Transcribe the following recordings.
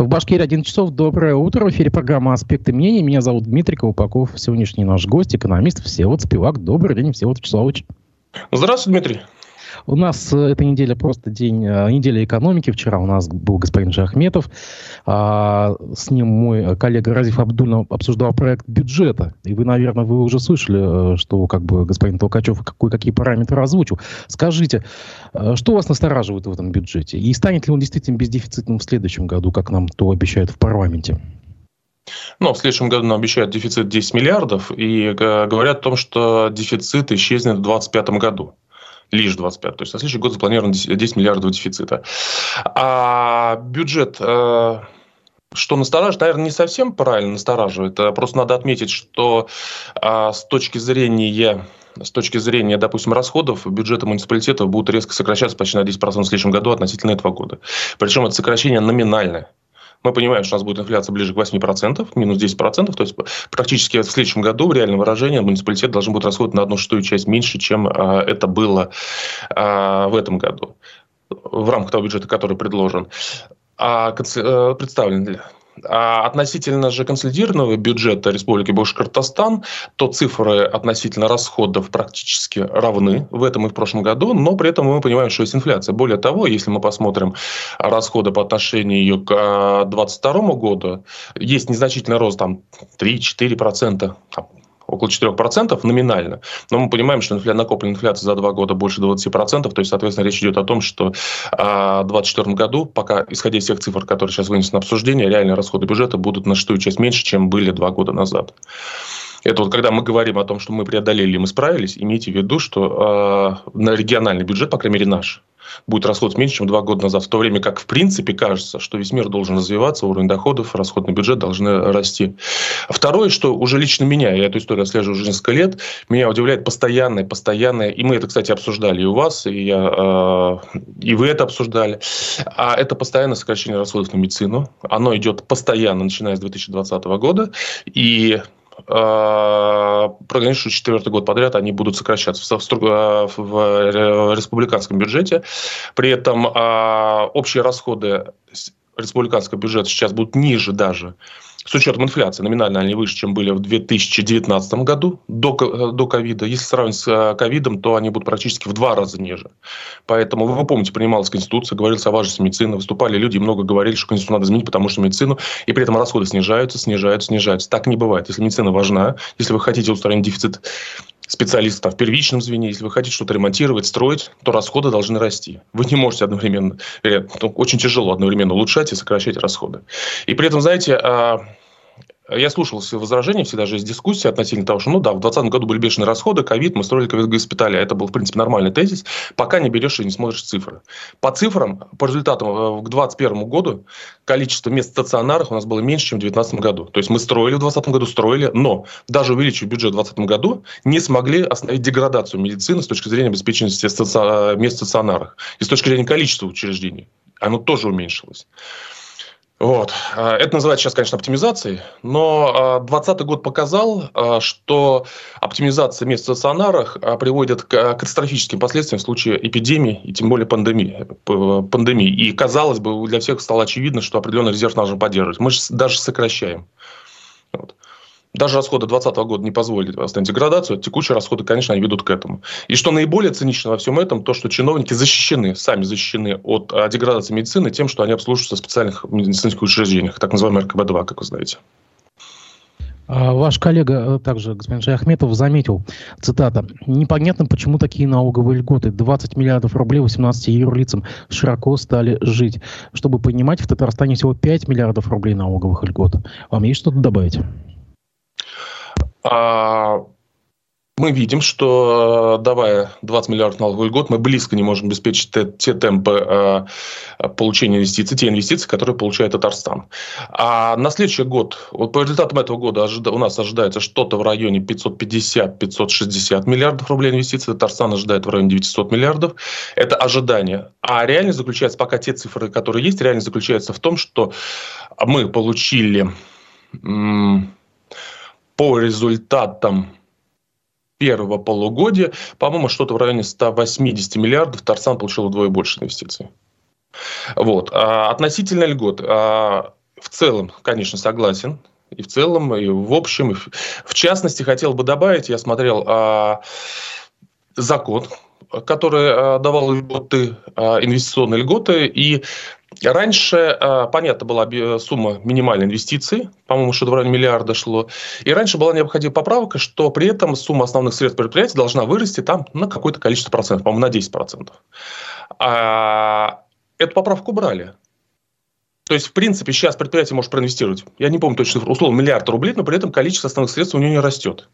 В Башкирии 11 часов. Доброе утро. В эфире программа «Аспекты мнений». Меня зовут Дмитрий Колпаков. Сегодняшний наш гость, экономист Всеволод Спивак. Добрый день, Всеволод Вячеславович. Здравствуйте, Дмитрий. У нас э, эта неделя просто день, э, неделя экономики. Вчера у нас был господин Жахметов. А, с ним мой коллега Разиф Абдульна обсуждал проект бюджета. И вы, наверное, вы уже слышали, э, что как бы господин Толкачев какой, какие параметры озвучил. Скажите, что вас настораживает в этом бюджете? И станет ли он действительно бездефицитным в следующем году, как нам то обещают в парламенте? Ну, в следующем году нам обещают дефицит 10 миллиардов и говорят о том, что дефицит исчезнет в 2025 году лишь 25. То есть на следующий год запланировано 10 миллиардов дефицита. А бюджет э, что настораживает, наверное, не совсем правильно настораживает. А просто надо отметить, что а, с точки зрения с точки зрения, допустим, расходов бюджеты муниципалитетов будут резко сокращаться почти на 10% в следующем году относительно этого года. Причем это сокращение номинальное. Мы понимаем, что у нас будет инфляция ближе к 8%, минус 10%, то есть практически в следующем году в реальном выражении муниципалитет должен будет расходовать на одну шестую часть меньше, чем а, это было а, в этом году в рамках того бюджета, который предложен. А, э, представлен а относительно же консолидированного бюджета Республики Башкортостан, то цифры относительно расходов практически равны в этом и в прошлом году, но при этом мы понимаем, что есть инфляция. Более того, если мы посмотрим расходы по отношению к 2022 году, есть незначительный рост, там 3-4%, около 4% номинально. Но мы понимаем, что инфля... накопленная инфляция за два года больше 20%, то есть, соответственно, речь идет о том, что а, в 2024 году, пока, исходя из всех цифр, которые сейчас вынесены на обсуждение, реальные расходы бюджета будут на шестую часть меньше, чем были два года назад. Это вот когда мы говорим о том, что мы преодолели, мы справились, имейте в виду, что э, на региональный бюджет, по крайней мере наш, будет расход меньше, чем два года назад. В то время как, в принципе, кажется, что весь мир должен развиваться, уровень доходов, расходный бюджет должны расти. Второе, что уже лично меня, я эту историю отслеживаю уже несколько лет, меня удивляет постоянное, постоянное, и мы это, кстати, обсуждали и у вас, и, я, э, и вы это обсуждали, а это постоянное сокращение расходов на медицину. Оно идет постоянно, начиная с 2020 года, и Э, что четвертый год подряд они будут сокращаться в, в, в республиканском бюджете. При этом э, общие расходы республиканского бюджета сейчас будут ниже даже с учетом инфляции, номинально они выше, чем были в 2019 году до, э, до ковида. Если сравнить с э, ковидом, то они будут практически в два раза ниже. Поэтому, вы помните, принималась Конституция, говорилось о важности медицины, выступали люди, много говорили, что Конституцию надо изменить, потому что медицину, и при этом расходы снижаются, снижаются, снижаются. Так не бывает. Если медицина важна, если вы хотите устранить дефицит специалистов в первичном звене. Если вы хотите что-то ремонтировать, строить, то расходы должны расти. Вы не можете одновременно, ну, очень тяжело одновременно улучшать и сокращать расходы. И при этом, знаете, а, я слушал все возражения, все даже есть дискуссии относительно того, что, ну да, в 2020 году были бешеные расходы, ковид, мы строили ковид-госпитали. Это был, в принципе, нормальный тезис, пока не берешь и не смотришь цифры. По цифрам, по результатам э, к 2021 году количество мест в стационарах у нас было меньше, чем в 2019 году. То есть мы строили в 2020 году, строили, но даже увеличив бюджет в 2020 году, не смогли остановить деградацию медицины с точки зрения обеспеченности мест в стационарах. И с точки зрения количества учреждений оно тоже уменьшилось. Вот. А, это называется сейчас, конечно, оптимизацией, но 2020 год показал, а, что оптимизация мест в стационарах приводит к катастрофическим последствиям в случае эпидемии и тем более пандемии. пандемии. И, казалось бы, для всех стало очевидно, что определенный резерв нужно поддерживать. Мы же даже сокращаем. Вот. Даже расходы 2020 года не позволили остановить деградацию. Текущие расходы, конечно, они ведут к этому. И что наиболее цинично во всем этом, то, что чиновники защищены, сами защищены от а, деградации медицины тем, что они обслуживаются в специальных медицинских учреждениях, так называемый РКБ-2, как вы знаете. А, ваш коллега, э, также господин Шаяхметов, заметил, цитата, «Непонятно, почему такие налоговые льготы. 20 миллиардов рублей 18 юрлицам широко стали жить. Чтобы понимать, в Татарстане всего 5 миллиардов рублей налоговых льгот. Вам есть что-то добавить?» А, мы видим, что э, давая 20 миллиардов налоговый год, мы близко не можем обеспечить те, те темпы э, получения инвестиций, те инвестиции, которые получает Татарстан. А на следующий год, вот по результатам этого года ожида, у нас ожидается что-то в районе 550-560 миллиардов рублей инвестиций, Татарстан ожидает в районе 900 миллиардов. Это ожидание. А реальность заключается, пока те цифры, которые есть, реальность заключается в том, что мы получили по результатам первого полугодия, по-моему, что-то в районе 180 миллиардов Тарсан получил вдвое больше инвестиций. Вот. А относительно льгот. А, в целом, конечно, согласен. И в целом, и в общем. И в, в частности, хотел бы добавить, я смотрел а, закон, который а, давал льготы, а, инвестиционные льготы, и Раньше, а, понятно, была сумма минимальной инвестиций, по-моему, что-то в районе миллиарда шло. И раньше была необходима поправка, что при этом сумма основных средств предприятия должна вырасти там на какое-то количество процентов, по-моему, на 10%. А эту поправку убрали. То есть, в принципе, сейчас предприятие может проинвестировать, я не помню точно, условно, миллиард рублей, но при этом количество основных средств у него не растет.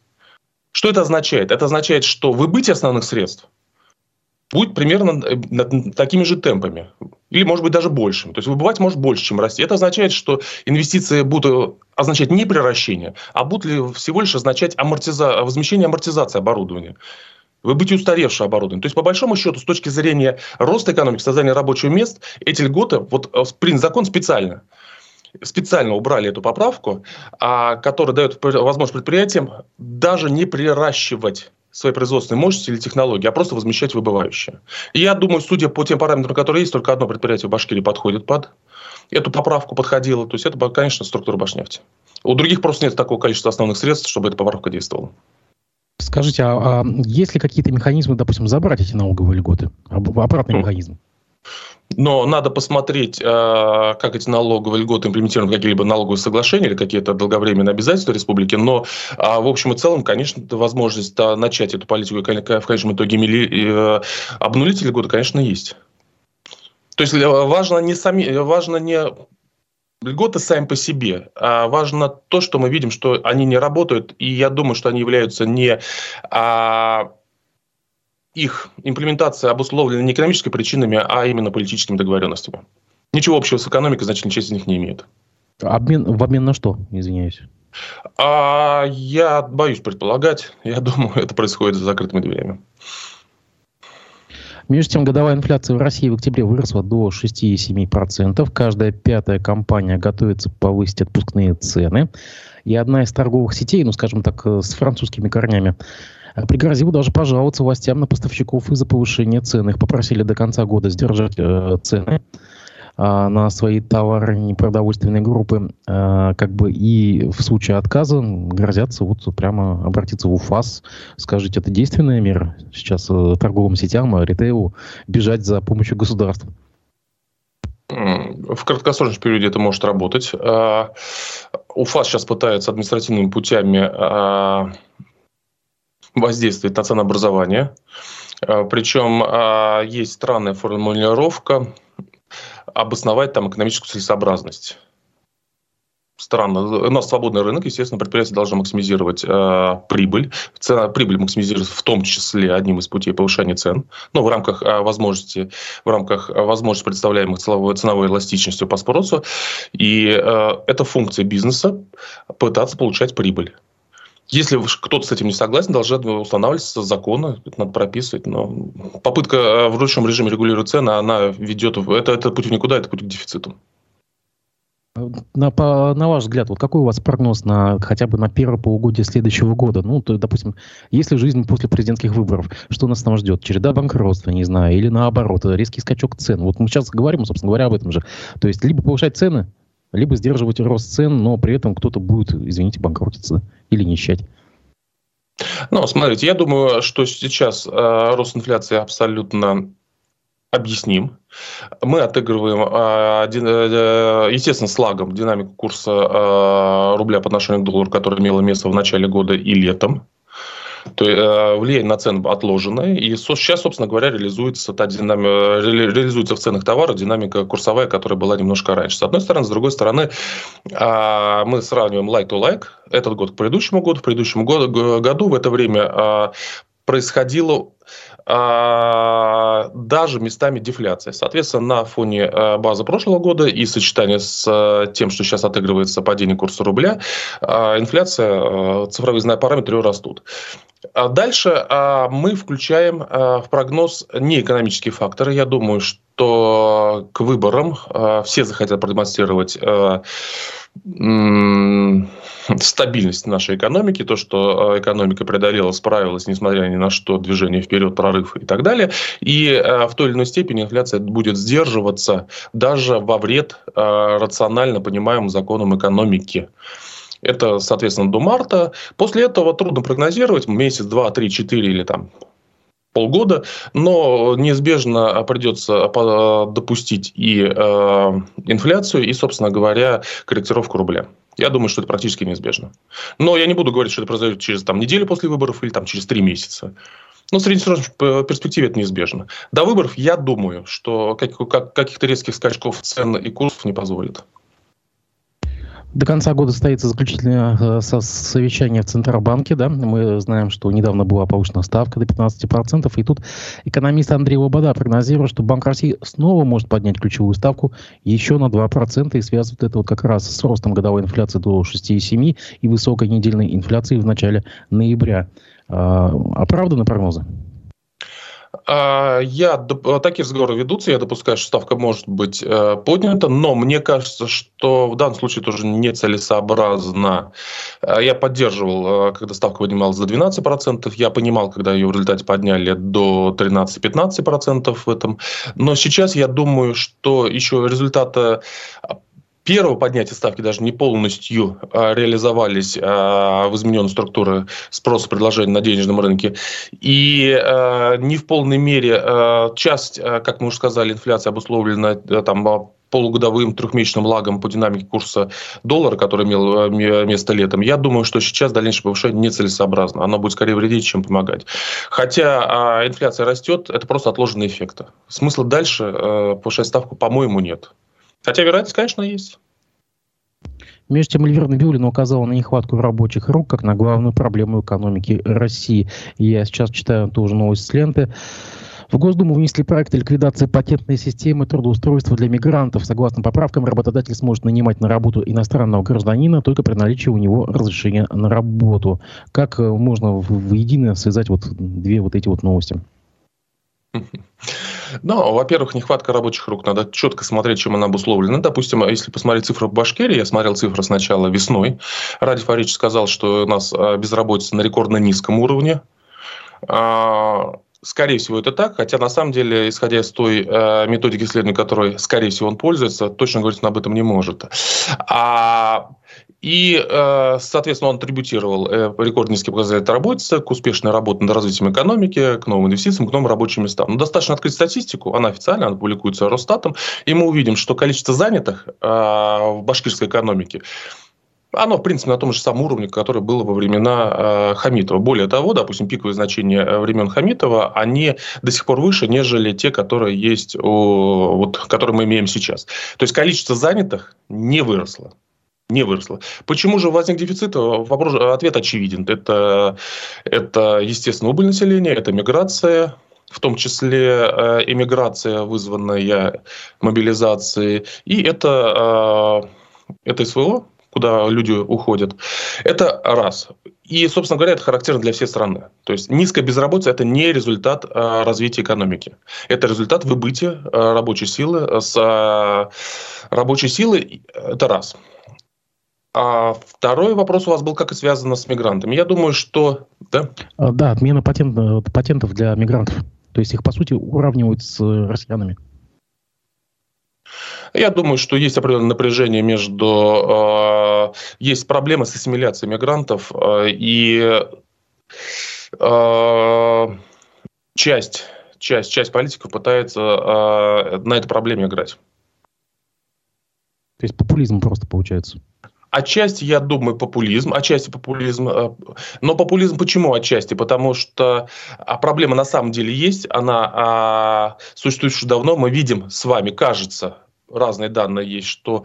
Что это означает? Это означает, что выбытие основных средств будет примерно э, такими же темпами. Или, может быть, даже большим. То есть, выбывать может больше, чем расти. Это означает, что инвестиции будут означать не приращение, а будут ли всего лишь означать амортиза... возмещение амортизации оборудования выбытие устаревшего оборудования. То есть, по большому счету, с точки зрения роста экономики, создания рабочих мест, эти льготы, вот э, принят закон специально, специально убрали эту поправку, а, которая дает возможность предприятиям даже не приращивать своей производственной мощности или технологии, а просто возмещать выбывающее. И я думаю, судя по тем параметрам, которые есть, только одно предприятие в Башкирии подходит под эту поправку, подходило. То есть это, конечно, структура Башнефти. У других просто нет такого количества основных средств, чтобы эта поправка действовала. Скажите, а, а есть ли какие-то механизмы, допустим, забрать эти налоговые льготы? Обратный ну, механизм? Но надо посмотреть, а, как эти налоговые льготы имплементированы в какие-либо налоговые соглашения или какие-то долговременные обязательства республики. Но а, в общем и целом, конечно, возможность начать эту политику в конечном итоге э, обнулить льготы, конечно, есть. То есть э, важно не, сами, важно не льготы сами по себе, а важно то, что мы видим, что они не работают, и я думаю, что они являются не а, их имплементация обусловлена не экономическими причинами, а именно политическими договоренностями. Ничего общего с экономикой, значительная часть из них не имеет. Обмен, в обмен на что, извиняюсь? А, я боюсь предполагать. Я думаю, это происходит за закрытыми дверями. Между тем, годовая инфляция в России в октябре выросла до 6,7%. Каждая пятая компания готовится повысить отпускные цены. И одна из торговых сетей, ну, скажем так, с французскими корнями, Э, пригрозил даже пожаловаться властям на поставщиков из-за повышения цен. Их попросили до конца года сдержать э, цены э, на свои товары непродовольственной группы, э, как бы и в случае отказа грозятся вот прямо обратиться в УФАС, скажите, это действенная мера сейчас э, торговым сетям, э, ритейлу бежать за помощью государства? В краткосрочном периоде это может работать. Э, УФАС сейчас пытается административными путями воздействует на ценообразование. А, Причем а, есть странная формулировка обосновать там экономическую целесообразность. Странно. У нас свободный рынок, естественно, предприятие должно максимизировать э, прибыль. Цена, прибыль максимизировать в том числе одним из путей повышения цен, но в рамках э, возможности, в рамках возможности представляемых ценовой, ценовой эластичностью по спросу. И э, это функция бизнеса пытаться получать прибыль. Если кто-то с этим не согласен, должны устанавливаться законы, это надо прописывать. Но попытка э, в ручном режиме регулировать цены, она ведет... Это, это путь в никуда, это путь к дефициту. На, по, на ваш взгляд, вот какой у вас прогноз на хотя бы на первое полугодие следующего года? Ну, то, допустим, если жизнь после президентских выборов, что нас там ждет? Череда банкротства, не знаю, или наоборот, резкий скачок цен. Вот мы сейчас говорим, собственно говоря, об этом же. То есть, либо повышать цены, либо сдерживать рост цен, но при этом кто-то будет, извините, банкротиться или нищать. Ну, смотрите, я думаю, что сейчас э, рост инфляции абсолютно объясним. Мы отыгрываем, э, э, естественно, с лагом динамику курса э, рубля по отношению к доллару, которая имела место в начале года и летом. То есть э, влияние на цены отложенное. И сейчас, собственно говоря, реализуется, та динамика, реализуется в ценах товаров динамика курсовая, которая была немножко раньше. С одной стороны. С другой стороны, а, мы сравниваем like to like. Этот год к предыдущему году. В предыдущем году в это время а, происходило даже местами дефляция. Соответственно, на фоне базы прошлого года и сочетания с тем, что сейчас отыгрывается падение курса рубля, инфляция, цифровые параметры растут. А дальше а, мы включаем а, в прогноз неэкономические факторы. Я думаю, что к выборам все захотят продемонстрировать стабильность нашей экономики, то, что э, экономика преодолела, справилась, несмотря ни на что, движение вперед, прорыв и так далее. И э, в той или иной степени инфляция будет сдерживаться даже во вред э, рационально понимаемым законам экономики. Это, соответственно, до марта. После этого трудно прогнозировать, месяц, два, три, четыре или там полгода, но неизбежно придется допустить и э, инфляцию, и, собственно говоря, корректировку рубля. Я думаю, что это практически неизбежно. Но я не буду говорить, что это произойдет через там, неделю после выборов или там, через три месяца. Но в среднесрочной перспективе это неизбежно. До выборов я думаю, что как, как, каких-то резких скачков цен и курсов не позволит. До конца года состоится заключительное э, совещание в Центробанке. Да? Мы знаем, что недавно была повышена ставка до 15%. И тут экономист Андрей Лобода прогнозирует, что Банк России снова может поднять ключевую ставку еще на 2%. И связывает это вот как раз с ростом годовой инфляции до 6,7% и высокой недельной инфляции в начале ноября. А, оправданы прогнозы? А, я, такие разговоры ведутся, я допускаю, что ставка может быть э, поднята, но мне кажется, что в данном случае тоже нецелесообразно. Э, я поддерживал, э, когда ставка поднималась до 12%, я понимал, когда ее в результате подняли до 13-15% в этом. Но сейчас я думаю, что еще результаты первого поднятия ставки даже не полностью а, реализовались а, в измененной структуре спроса предложения на денежном рынке. И а, не в полной мере часть, как мы уже сказали, инфляция обусловлена там, полугодовым трехмесячным лагом по динамике курса доллара, который имел место летом, я думаю, что сейчас дальнейшее повышение нецелесообразно. Оно будет скорее вредить, чем помогать. Хотя а, инфляция растет, это просто отложенные эффекты. Смысла дальше а, повышать ставку, по-моему, нет. Хотя вероятность, конечно, есть. Между тем, Эльвира Набиулина указала на нехватку рабочих рук как на главную проблему экономики России. Я сейчас читаю тоже новость с ленты. В Госдуму внесли проект ликвидации патентной системы трудоустройства для мигрантов. Согласно поправкам, работодатель сможет нанимать на работу иностранного гражданина только при наличии у него разрешения на работу. Как э, можно воедино связать вот две вот эти вот новости? Ну, во-первых, нехватка рабочих рук. Надо четко смотреть, чем она обусловлена. Допустим, если посмотреть цифры в Башкирии, я смотрел цифры сначала весной. Ради Фарич сказал, что у нас а, безработица на рекордно низком уровне. А, скорее всего, это так, хотя на самом деле, исходя из той э, методики исследования, которой, скорее всего, он пользуется, точно говорить он об этом не может. А и, э, соответственно, он атрибутировал э, рекорд низкий показатель работы к успешной работе над развитием экономики, к новым инвестициям, к новым рабочим местам. Но достаточно открыть статистику, она официально, она публикуется Росстатом, и мы увидим, что количество занятых э, в башкирской экономике оно, в принципе, на том же самом уровне, который было во времена э, Хамитова. Более того, допустим, пиковые значения времен Хамитова, они до сих пор выше, нежели те, которые есть, у, вот, которые мы имеем сейчас. То есть количество занятых не выросло не выросло. Почему же возник дефицит? Вопрос, ответ очевиден. Это, это, естественно, убыль населения, это миграция, в том числе э, эмиграция, вызванная мобилизацией, и это, э, это СВО, куда люди уходят. Это раз. И, собственно говоря, это характерно для всей страны. То есть низкая безработица – это не результат э, развития экономики. Это результат выбытия рабочей силы. С рабочей силы – это раз. А второй вопрос у вас был, как и связано с мигрантами. Я думаю, что... Да, а, да отмена патент, э, патентов для мигрантов. То есть их, по сути, уравнивают с э, россиянами. Я думаю, что есть определенное напряжение между... Э, есть проблемы с ассимиляцией мигрантов, э, и э, часть, часть, часть политиков пытается э, на этой проблеме играть. То есть популизм просто получается. Отчасти, я думаю, популизм, отчасти популизм. Э, но популизм почему отчасти? Потому что а, проблема на самом деле есть, она а, существует уже давно. Мы видим с вами, кажется, разные данные есть, что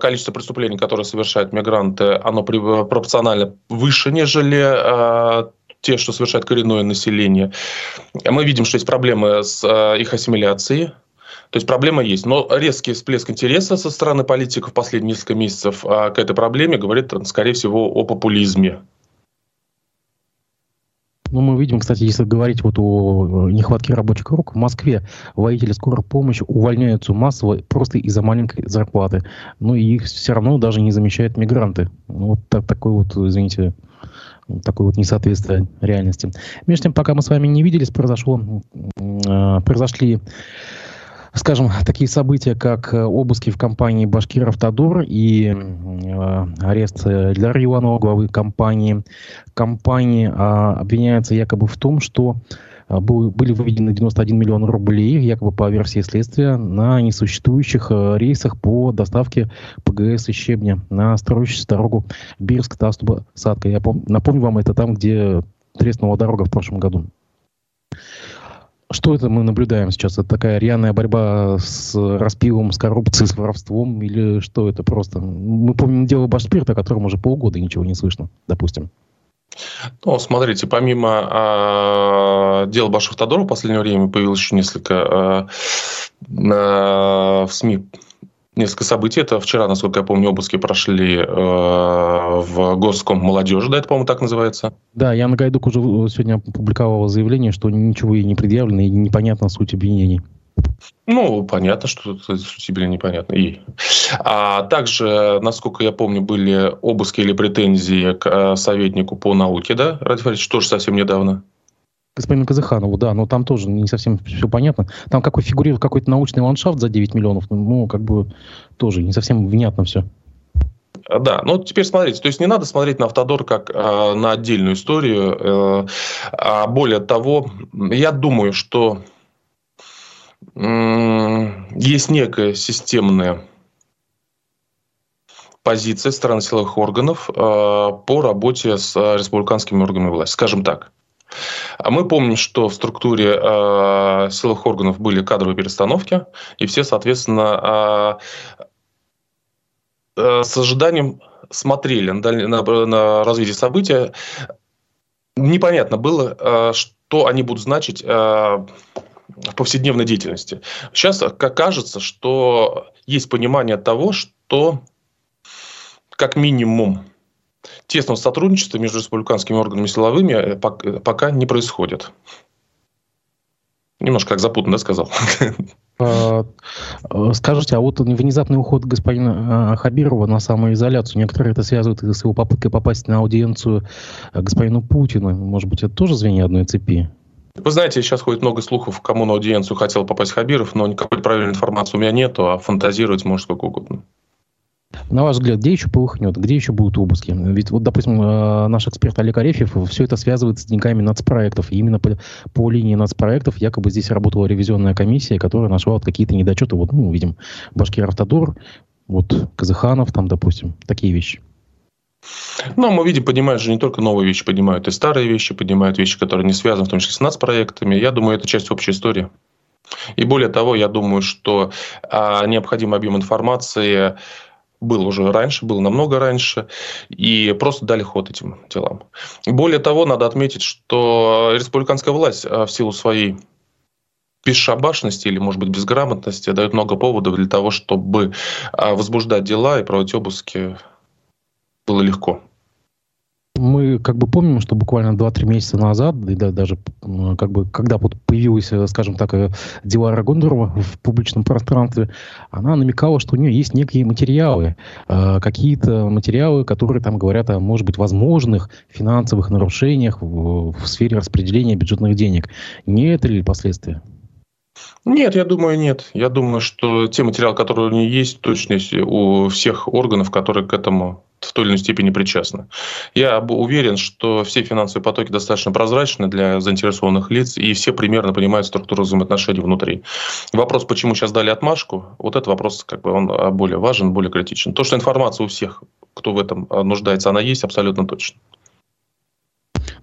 количество преступлений, которые совершают мигранты, оно пропорционально выше, нежели а, те, что совершает коренное население. Мы видим, что есть проблемы с их ассимиляцией, то есть проблема есть. Но резкий всплеск интереса со стороны политиков последние несколько месяцев а, к этой проблеме говорит, скорее всего, о популизме. Ну, мы видим, кстати, если говорить вот о нехватке рабочих рук, в Москве водители скорой помощи увольняются массово просто из-за маленькой зарплаты. Ну, и их все равно даже не замещают мигранты. Ну, вот так, такой вот, извините, такое вот несоответствие реальности. Между тем, пока мы с вами не виделись, произошло, э, произошли скажем, такие события, как э, обыски в компании «Башкир Автодор» и э, арест Ильдара Иванова, главы компании. Компания э, обвиняется якобы в том, что э, был, были выведены 91 миллион рублей, якобы по версии следствия, на несуществующих э, рейсах по доставке ПГС и щебня на строящуюся дорогу Бирск-Тастуба-Садка. Я пом- напомню вам, это там, где треснула дорога в прошлом году. Что это мы наблюдаем сейчас? Это такая рьяная борьба с распилом, с коррупцией, с воровством? Или что это просто? Мы помним дело Башспирта, о котором уже полгода ничего не слышно, допустим. Ну, смотрите, помимо э, дела Башавтодора в последнее время появилось еще несколько э, э, в СМИ несколько событий. Это вчера, насколько я помню, обыски прошли э, в Госком молодежи, да, это, по-моему, так называется? Да, Яна Гайдук уже сегодня опубликовала заявление, что ничего ей не предъявлено и непонятна суть обвинений. Ну, понятно, что суть обвинений непонятно. И. А также, насколько я помню, были обыски или претензии к э, советнику по науке, да, Ради Фаридович, тоже совсем недавно господину Казаханову, да, но там тоже не совсем все понятно. Там какой фигурирует какой-то научный ландшафт за 9 миллионов, ну, как бы тоже не совсем внятно все. Да, ну теперь смотрите, то есть не надо смотреть на Автодор как э, на отдельную историю. Э, а более того, я думаю, что э, есть некая системная позиция стран силовых органов э, по работе с республиканскими органами власти. Скажем так. А мы помним, что в структуре э, силовых органов были кадровые перестановки, и все, соответственно, э, э, с ожиданием смотрели на, на, на развитие события. Непонятно было, э, что они будут значить э, в повседневной деятельности. Сейчас как кажется, что есть понимание того, что как минимум тесного сотрудничества между республиканскими органами силовыми э, пока не происходит. Немножко как запутанно да, сказал. А, э, скажите, а вот внезапный уход господина Хабирова на самоизоляцию, некоторые это связывают с его попыткой попасть на аудиенцию э, господину Путину. Может быть, это тоже звенья одной цепи? Вы знаете, сейчас ходит много слухов, кому на аудиенцию хотел попасть Хабиров, но никакой правильной информации у меня нету, а фантазировать может сколько угодно. На ваш взгляд, где еще полыхнет, где еще будут обыски? Ведь вот, допустим, э, наш эксперт Олег Арефьев все это связывает с деньгами нацпроектов. И именно по, по линии нацпроектов якобы здесь работала ревизионная комиссия, которая нашла вот какие-то недочеты. Вот, ну, видим, Башкир Автодор, вот Казаханов, там, допустим, такие вещи. Ну, мы видим, поднимают же не только новые вещи, поднимают и старые вещи, поднимают вещи, которые не связаны, в том числе с нацпроектами. Я думаю, это часть общей истории. И более того, я думаю, что а, необходимый объем информации был уже раньше, был намного раньше, и просто дали ход этим делам. Более того, надо отметить, что республиканская власть а, в силу своей бесшабашности или, может быть, безграмотности дает много поводов для того, чтобы а, возбуждать дела и проводить обыски было легко мы как бы помним, что буквально 2-3 месяца назад, и да, даже как бы, когда вот появилась, э, скажем так, э, Дилара Гондорова в публичном пространстве, она намекала, что у нее есть некие материалы, э, какие-то материалы, которые там говорят о, может быть, возможных финансовых нарушениях в, в сфере распределения бюджетных денег. Не это ли последствия? Нет, я думаю, нет. Я думаю, что те материалы, которые у нее есть, точно у всех органов, которые к этому в той или иной степени причастны. Я уверен, что все финансовые потоки достаточно прозрачны для заинтересованных лиц, и все примерно понимают структуру взаимоотношений внутри. Вопрос, почему сейчас дали отмашку, вот этот вопрос как бы он а, более важен, более критичен. То, что информация у всех, кто в этом а, нуждается, она есть абсолютно точно.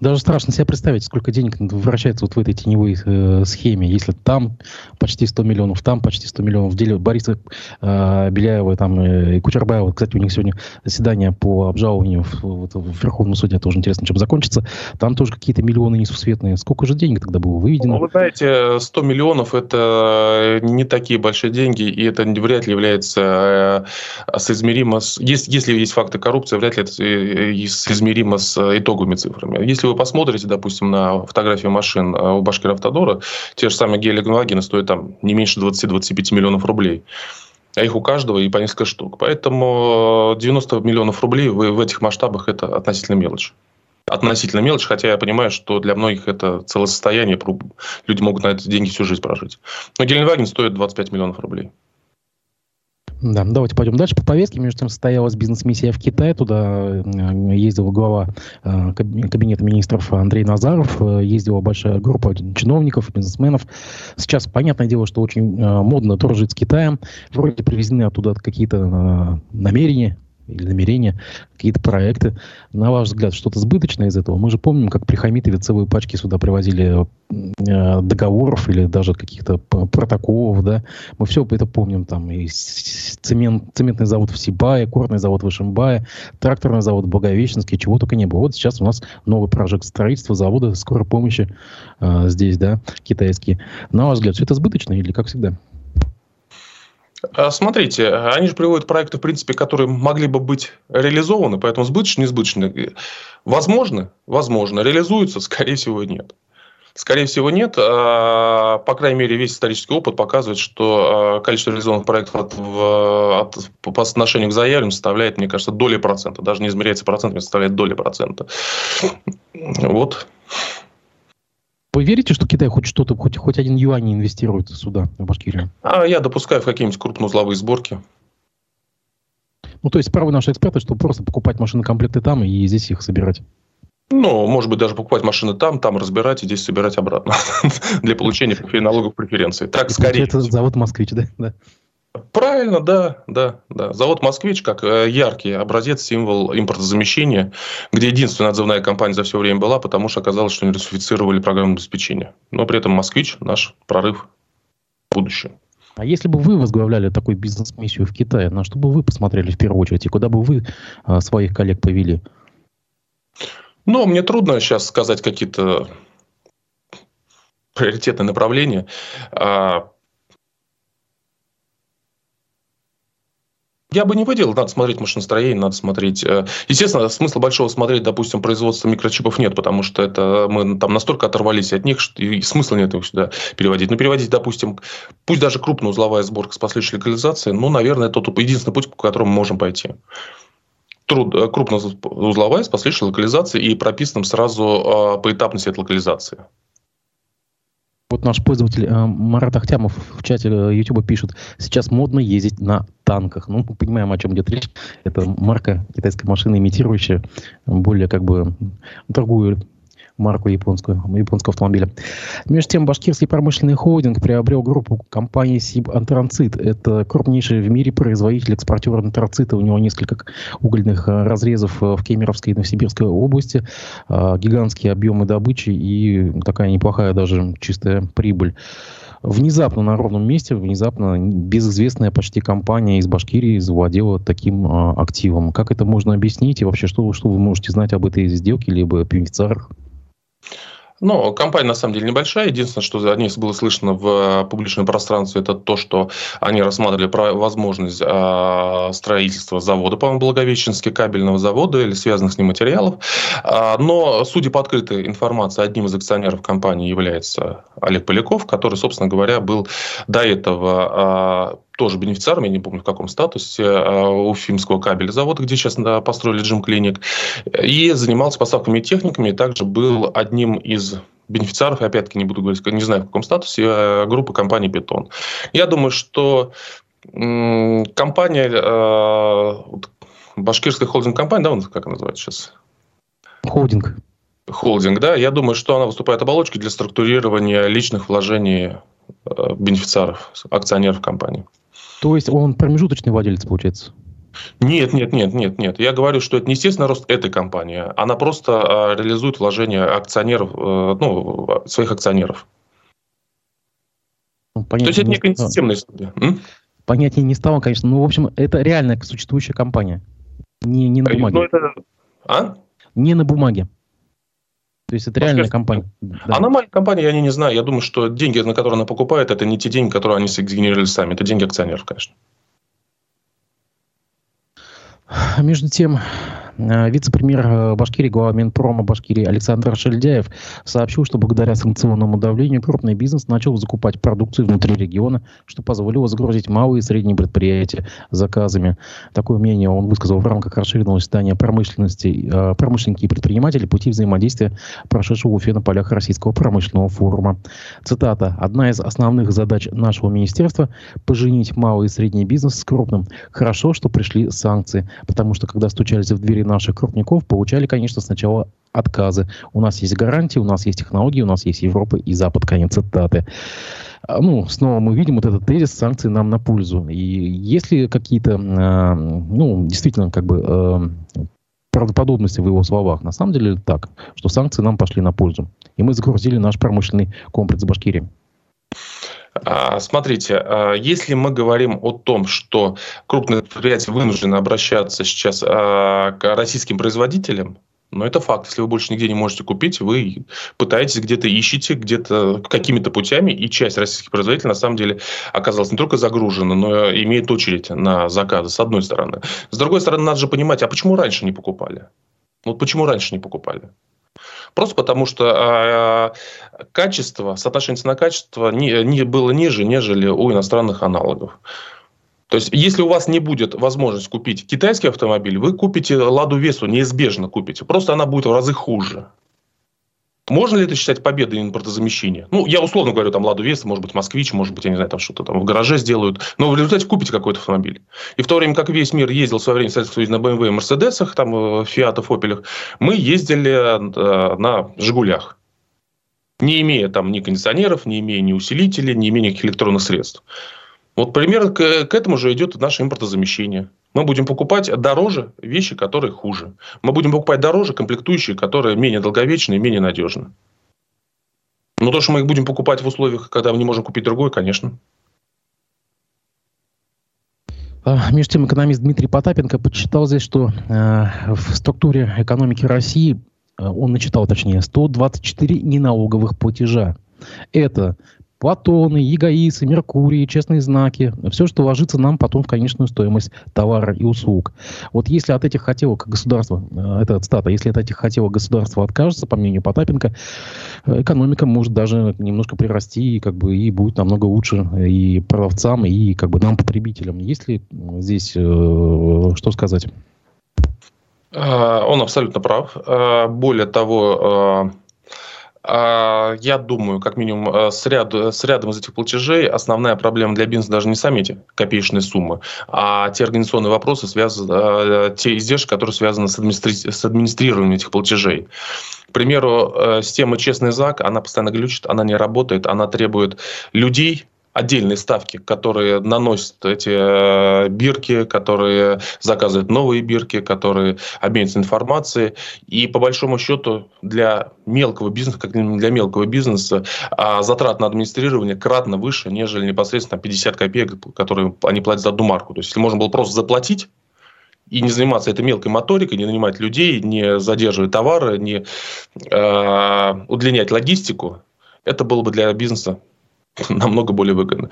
Даже страшно себе представить, сколько денег вращается вот в этой теневой э, схеме. Если там почти 100 миллионов, там почти 100 миллионов. В деле Бориса э, Беляева там, э, и Кучербаева, кстати, у них сегодня заседание по обжалованию в, в, в Верховном суде, тоже интересно, чем закончится. Там тоже какие-то миллионы несусветные. Сколько же денег тогда было выведено? Ну, вы знаете, 100 миллионов – это не такие большие деньги, и это вряд ли является э, соизмеримо с... Если, если есть факты коррупции, вряд ли это э, соизмеримо с итоговыми цифрами. Если вы вы посмотрите, допустим, на фотографии машин у Башкиравтодора, те же самые гелиогенвагены стоят там не меньше 20-25 миллионов рублей а их у каждого и по несколько штук. Поэтому 90 миллионов рублей в, в этих масштабах это относительно мелочь относительно мелочь, хотя я понимаю, что для многих это целое состояние, люди могут на эти деньги всю жизнь прожить. Но Геленваген стоит 25 миллионов рублей. Да, давайте пойдем дальше по повестке. Между тем состоялась бизнес-миссия в Китае. Туда э, ездил глава э, кабинета министров Андрей Назаров. Э, ездила большая группа чиновников, бизнесменов. Сейчас, понятное дело, что очень модно дружить с Китаем. Вроде привезены оттуда какие-то намерения, или намерения, какие-то проекты. На ваш взгляд, что-то сбыточное из этого? Мы же помним, как при Хамитове целые пачки сюда привозили э, договоров или даже каких-то протоколов, да. Мы все это помним, там, и цемент, цементный завод в Сибае, корный завод в Ишимбае, тракторный завод в Благовещенске, чего только не было. Вот сейчас у нас новый прожект строительства завода скорой помощи э, здесь, да, китайские. На ваш взгляд, все это сбыточно или как всегда? А, смотрите, они же приводят проекты, в принципе, которые могли бы быть реализованы, поэтому сбыточно, не сбыточно. Возможно, возможно. Реализуются, скорее всего, нет. Скорее всего, нет. А, по крайней мере, весь исторический опыт показывает, что а, количество реализованных проектов от, от, по отношению к заявленным составляет, мне кажется, доли процента. Даже не измеряется процентами, составляет доли процента. Вот. Вы верите, что Китай хоть что-то, хоть, хоть один юань инвестирует сюда, в Башкирию? А я допускаю в какие-нибудь крупноузловые сборки. Ну, то есть правы наши эксперты, что просто покупать машины комплекты там и здесь их собирать. Ну, может быть, даже покупать машины там, там разбирать и здесь собирать обратно для получения налогов преференций. Так, скорее. Это завод «Москвич», да? Правильно, да, да, да. Завод «Москвич» как э, яркий образец, символ импортозамещения, где единственная отзывная компания за все время была, потому что оказалось, что не русифицировали программное обеспечение. Но при этом «Москвич» – наш прорыв в будущее. А если бы вы возглавляли такую бизнес-миссию в Китае, на что бы вы посмотрели в первую очередь, и куда бы вы а, своих коллег повели? Ну, мне трудно сейчас сказать какие-то приоритетные направления. А, Я бы не выделил, надо смотреть машиностроение, надо смотреть... Э, естественно, смысла большого смотреть, допустим, производство микрочипов нет, потому что это мы там настолько оторвались от них, что и смысла нет их сюда переводить. Но переводить, допустим, пусть даже крупная узловая сборка с последующей легализацией, ну, наверное, тот единственный путь, по которому мы можем пойти труд, э, крупноузловая с последующей локализацией и прописанным сразу э, поэтапность этой локализации. Вот наш пользователь э, Марат Ахтямов в чате э, YouTube пишет, сейчас модно ездить на танках. Ну, мы понимаем, о чем идет речь. Это марка китайской машины, имитирующая более как бы другую марку японскую, японского автомобиля. Между тем, башкирский промышленный холдинг приобрел группу компании Сиб Антрацит. Это крупнейший в мире производитель, экспортер антрацита. У него несколько угольных э, разрезов э, в Кемеровской и Новосибирской области. А, гигантские объемы добычи и такая неплохая даже чистая прибыль внезапно на ровном месте, внезапно безызвестная почти компания из Башкирии завладела таким э, активом. Как это можно объяснить и вообще что, что вы можете знать об этой сделке либо бенефициарах? Ну, компания на самом деле небольшая. Единственное, что о ней было слышно в публичном пространстве, это то, что они рассматривали возможность э, строительства завода, по-моему, Благовещенский кабельного завода или связанных с ним материалов. А, но, судя по открытой информации, одним из акционеров компании является Олег Поляков, который, собственно говоря, был до этого а, тоже бенефициаром, я не помню в каком статусе, э, Уфимского кабеля завода, где сейчас построили Джим Клиник, и занимался поставками техниками, и также был одним из бенефициаров, я опять-таки не буду говорить, не знаю в каком статусе, э, группы компании «Питон». Я думаю, что компания, э, башкирская холдинг-компания, да, как она называется сейчас? Холдинг. Холдинг, да. Я думаю, что она выступает оболочкой для структурирования личных вложений бенефициаров, акционеров компании. То есть он промежуточный владелец, получается? Нет, нет, нет, нет, нет. Я говорю, что это не естественный рост этой компании. Она просто а, реализует вложения акционеров, э, ну, своих акционеров. Ну, То есть это некая не системная история. Понятнее не стало, конечно. Но, в общем, это реально существующая компания. Не, не на бумаге. Ну, это... А? Не на бумаге. То есть это реальная компания. Да. Она маленькая компания, я не, не знаю. Я думаю, что деньги, на которые она покупает, это не те деньги, которые они сгенерировали сами. Это деньги акционеров, конечно. Между тем, вице-премьер э, Башкирии, глава Минпрома Башкирии Александр Шельдяев сообщил, что благодаря санкционному давлению крупный бизнес начал закупать продукцию внутри региона, что позволило загрузить малые и средние предприятия заказами. Такое мнение он высказал в рамках расширенного заседания промышленности, э, промышленники и предприниматели пути взаимодействия, прошедшего в Уфе на полях Российского промышленного форума. Цитата. «Одна из основных задач нашего министерства – поженить малый и средний бизнес с крупным. Хорошо, что пришли санкции, потому что когда стучались в двери наших крупников, получали, конечно, сначала отказы. У нас есть гарантии, у нас есть технологии, у нас есть Европа и Запад. Конец цитаты. А, ну, снова мы видим вот этот тезис санкций нам на пользу. И если какие-то, э, ну, действительно, как бы э, правдоподобности в его словах, на самом деле так, что санкции нам пошли на пользу. И мы загрузили наш промышленный комплекс Башкирии. А, смотрите, а, если мы говорим о том, что крупные предприятия вынуждены обращаться сейчас а, к российским производителям, но это факт. Если вы больше нигде не можете купить, вы пытаетесь где-то ищете, где-то какими-то путями, и часть российских производителей на самом деле оказалась не только загружена, но и имеет очередь на заказы, с одной стороны. С другой стороны, надо же понимать, а почему раньше не покупали? Вот почему раньше не покупали? Просто потому, что э, качество, соотношение цена-качество не, не было ниже, нежели у иностранных аналогов. То есть, если у вас не будет возможность купить китайский автомобиль, вы купите Ладу Весу, неизбежно купите. Просто она будет в разы хуже. Можно ли это считать победой импортозамещения? Ну, я условно говорю, там, Ладу Веста, может быть, Москвич, может быть, я не знаю, там что-то там в гараже сделают. Но в результате купите какой-то автомобиль. И в то время, как весь мир ездил в свое время, Советский на BMW и Мерседесах, там, э, Фиатах, Опелях, мы ездили э, на Жигулях. Не имея там ни кондиционеров, не имея ни усилителей, не имея никаких электронных средств. Вот примерно к, к этому же идет наше импортозамещение. Мы будем покупать дороже вещи, которые хуже. Мы будем покупать дороже комплектующие, которые менее долговечны и менее надежны. Но то, что мы их будем покупать в условиях, когда мы не можем купить другое, конечно. А, между тем, экономист Дмитрий Потапенко подсчитал здесь, что э, в структуре экономики России, э, он начитал точнее, 124 неналоговых платежа. Это Платоны, ЕГАИСы, Меркурии, честные знаки. Все, что ложится нам потом в конечную стоимость товара и услуг. Вот если от этих хотелок государства, э, это стата, если от этих хотелок государство откажется, по мнению Потапенко, э, экономика может даже немножко прирасти и, как бы, и будет намного лучше и продавцам, и как бы нам, потребителям. Есть ли здесь э, что сказать? Он абсолютно прав. Более того, а, я думаю, как минимум, э, с, ряд, с рядом из этих платежей основная проблема для бизнеса даже не сами эти копеечные суммы, а те организационные вопросы, связаны, э, те издержки, которые связаны с, администри... с администрированием этих платежей. К примеру, э, система «Честный ЗАГ», она постоянно глючит, она не работает, она требует людей, отдельные ставки, которые наносят эти э, бирки, которые заказывают новые бирки, которые обмениваются информацией. И по большому счету для мелкого бизнеса, как для мелкого бизнеса, а затрат на администрирование кратно выше, нежели непосредственно 50 копеек, которые они платят за одну марку. То есть, если можно было просто заплатить, и не заниматься этой мелкой моторикой, не нанимать людей, не задерживать товары, не э, удлинять логистику, это было бы для бизнеса намного более выгодно.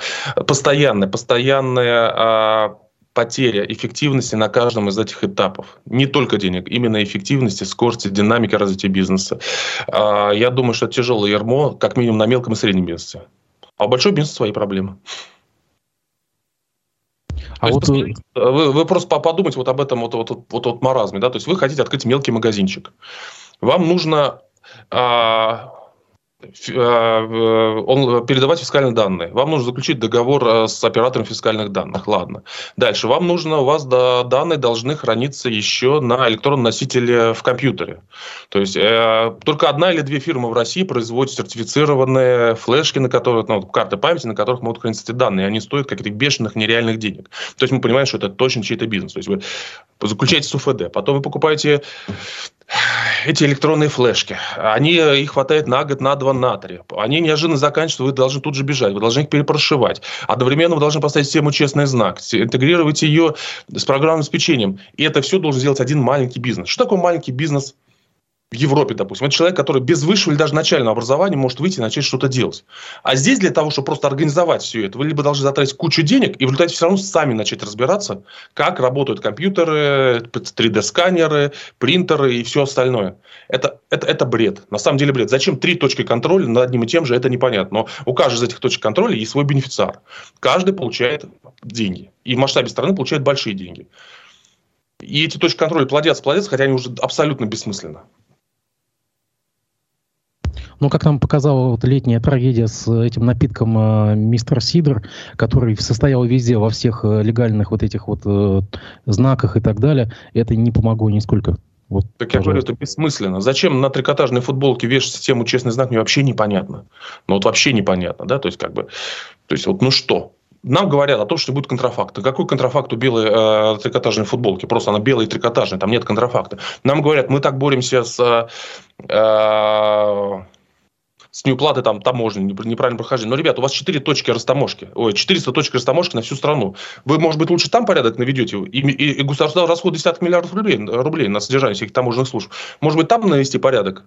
Постоянная, постоянная а, потеря эффективности на каждом из этих этапов. Не только денег, именно эффективности, скорости, динамики развития бизнеса. А, я думаю, что это тяжелое ярмо, как минимум на мелком и среднем бизнесе. А у большого бизнеса свои проблемы. А вот вы... Вы, вы просто подумайте вот об этом вот, вот, вот, вот, вот маразме. Да? То есть вы хотите открыть мелкий магазинчик. Вам нужно а, он, передавать фискальные данные. Вам нужно заключить договор э, с оператором фискальных данных. Ладно. Дальше. Вам нужно, у вас данные должны храниться еще на электронном носителе в компьютере. То есть, э, только одна или две фирмы в России производят сертифицированные флешки, на которых, ну, карты памяти, на которых могут храниться эти данные. И они стоят каких-то бешеных, нереальных денег. То есть, мы понимаем, что это точно чей-то бизнес. То есть, вы заключаете с УФД, потом вы покупаете эти электронные флешки. Они, их хватает на год, на два, на три. Они неожиданно заканчиваются, вы должны тут же бежать, вы должны их перепрошивать. Одновременно вы должны поставить систему «Честный знак», интегрировать ее с программным обеспечением. И это все должен сделать один маленький бизнес. Что такое маленький бизнес в Европе, допустим. Это человек, который без высшего или даже начального образования может выйти и начать что-то делать. А здесь для того, чтобы просто организовать все это, вы либо должны затратить кучу денег и в результате все равно сами начать разбираться, как работают компьютеры, 3D-сканеры, принтеры и все остальное. Это, это, это бред. На самом деле бред. Зачем три точки контроля над одним и тем же, это непонятно. Но у каждой из этих точек контроля есть свой бенефициар. Каждый получает деньги. И в масштабе страны получает большие деньги. И эти точки контроля плодятся, плодятся, хотя они уже абсолютно бессмысленны. Ну, как нам показала вот летняя трагедия с этим напитком э, мистер Сидор, который состоял везде, во всех э, легальных вот этих вот э, знаках и так далее, это не помогло нисколько. Вот, так пожалуйста. я говорю, это бессмысленно. Зачем на трикотажной футболке вешать систему честный знак, мне вообще непонятно. Ну, вот вообще непонятно, да, то есть, как бы, то есть, вот, ну что, нам говорят о том, что будет контрафакт. Какой контрафакт у белой э, трикотажной футболки? Просто она белая и трикотажная, там нет контрафакта. Нам говорят, мы так боремся с э, с неуплаты там таможни, неправильное прохождение. Но, ребята, у вас 4 точки растаможки, ой, 400 точек растаможки на всю страну. Вы, может быть, лучше там порядок наведете, и, и, и государство расходует десяток миллиардов рублей, рублей на содержание всех таможенных служб. Может быть, там навести порядок?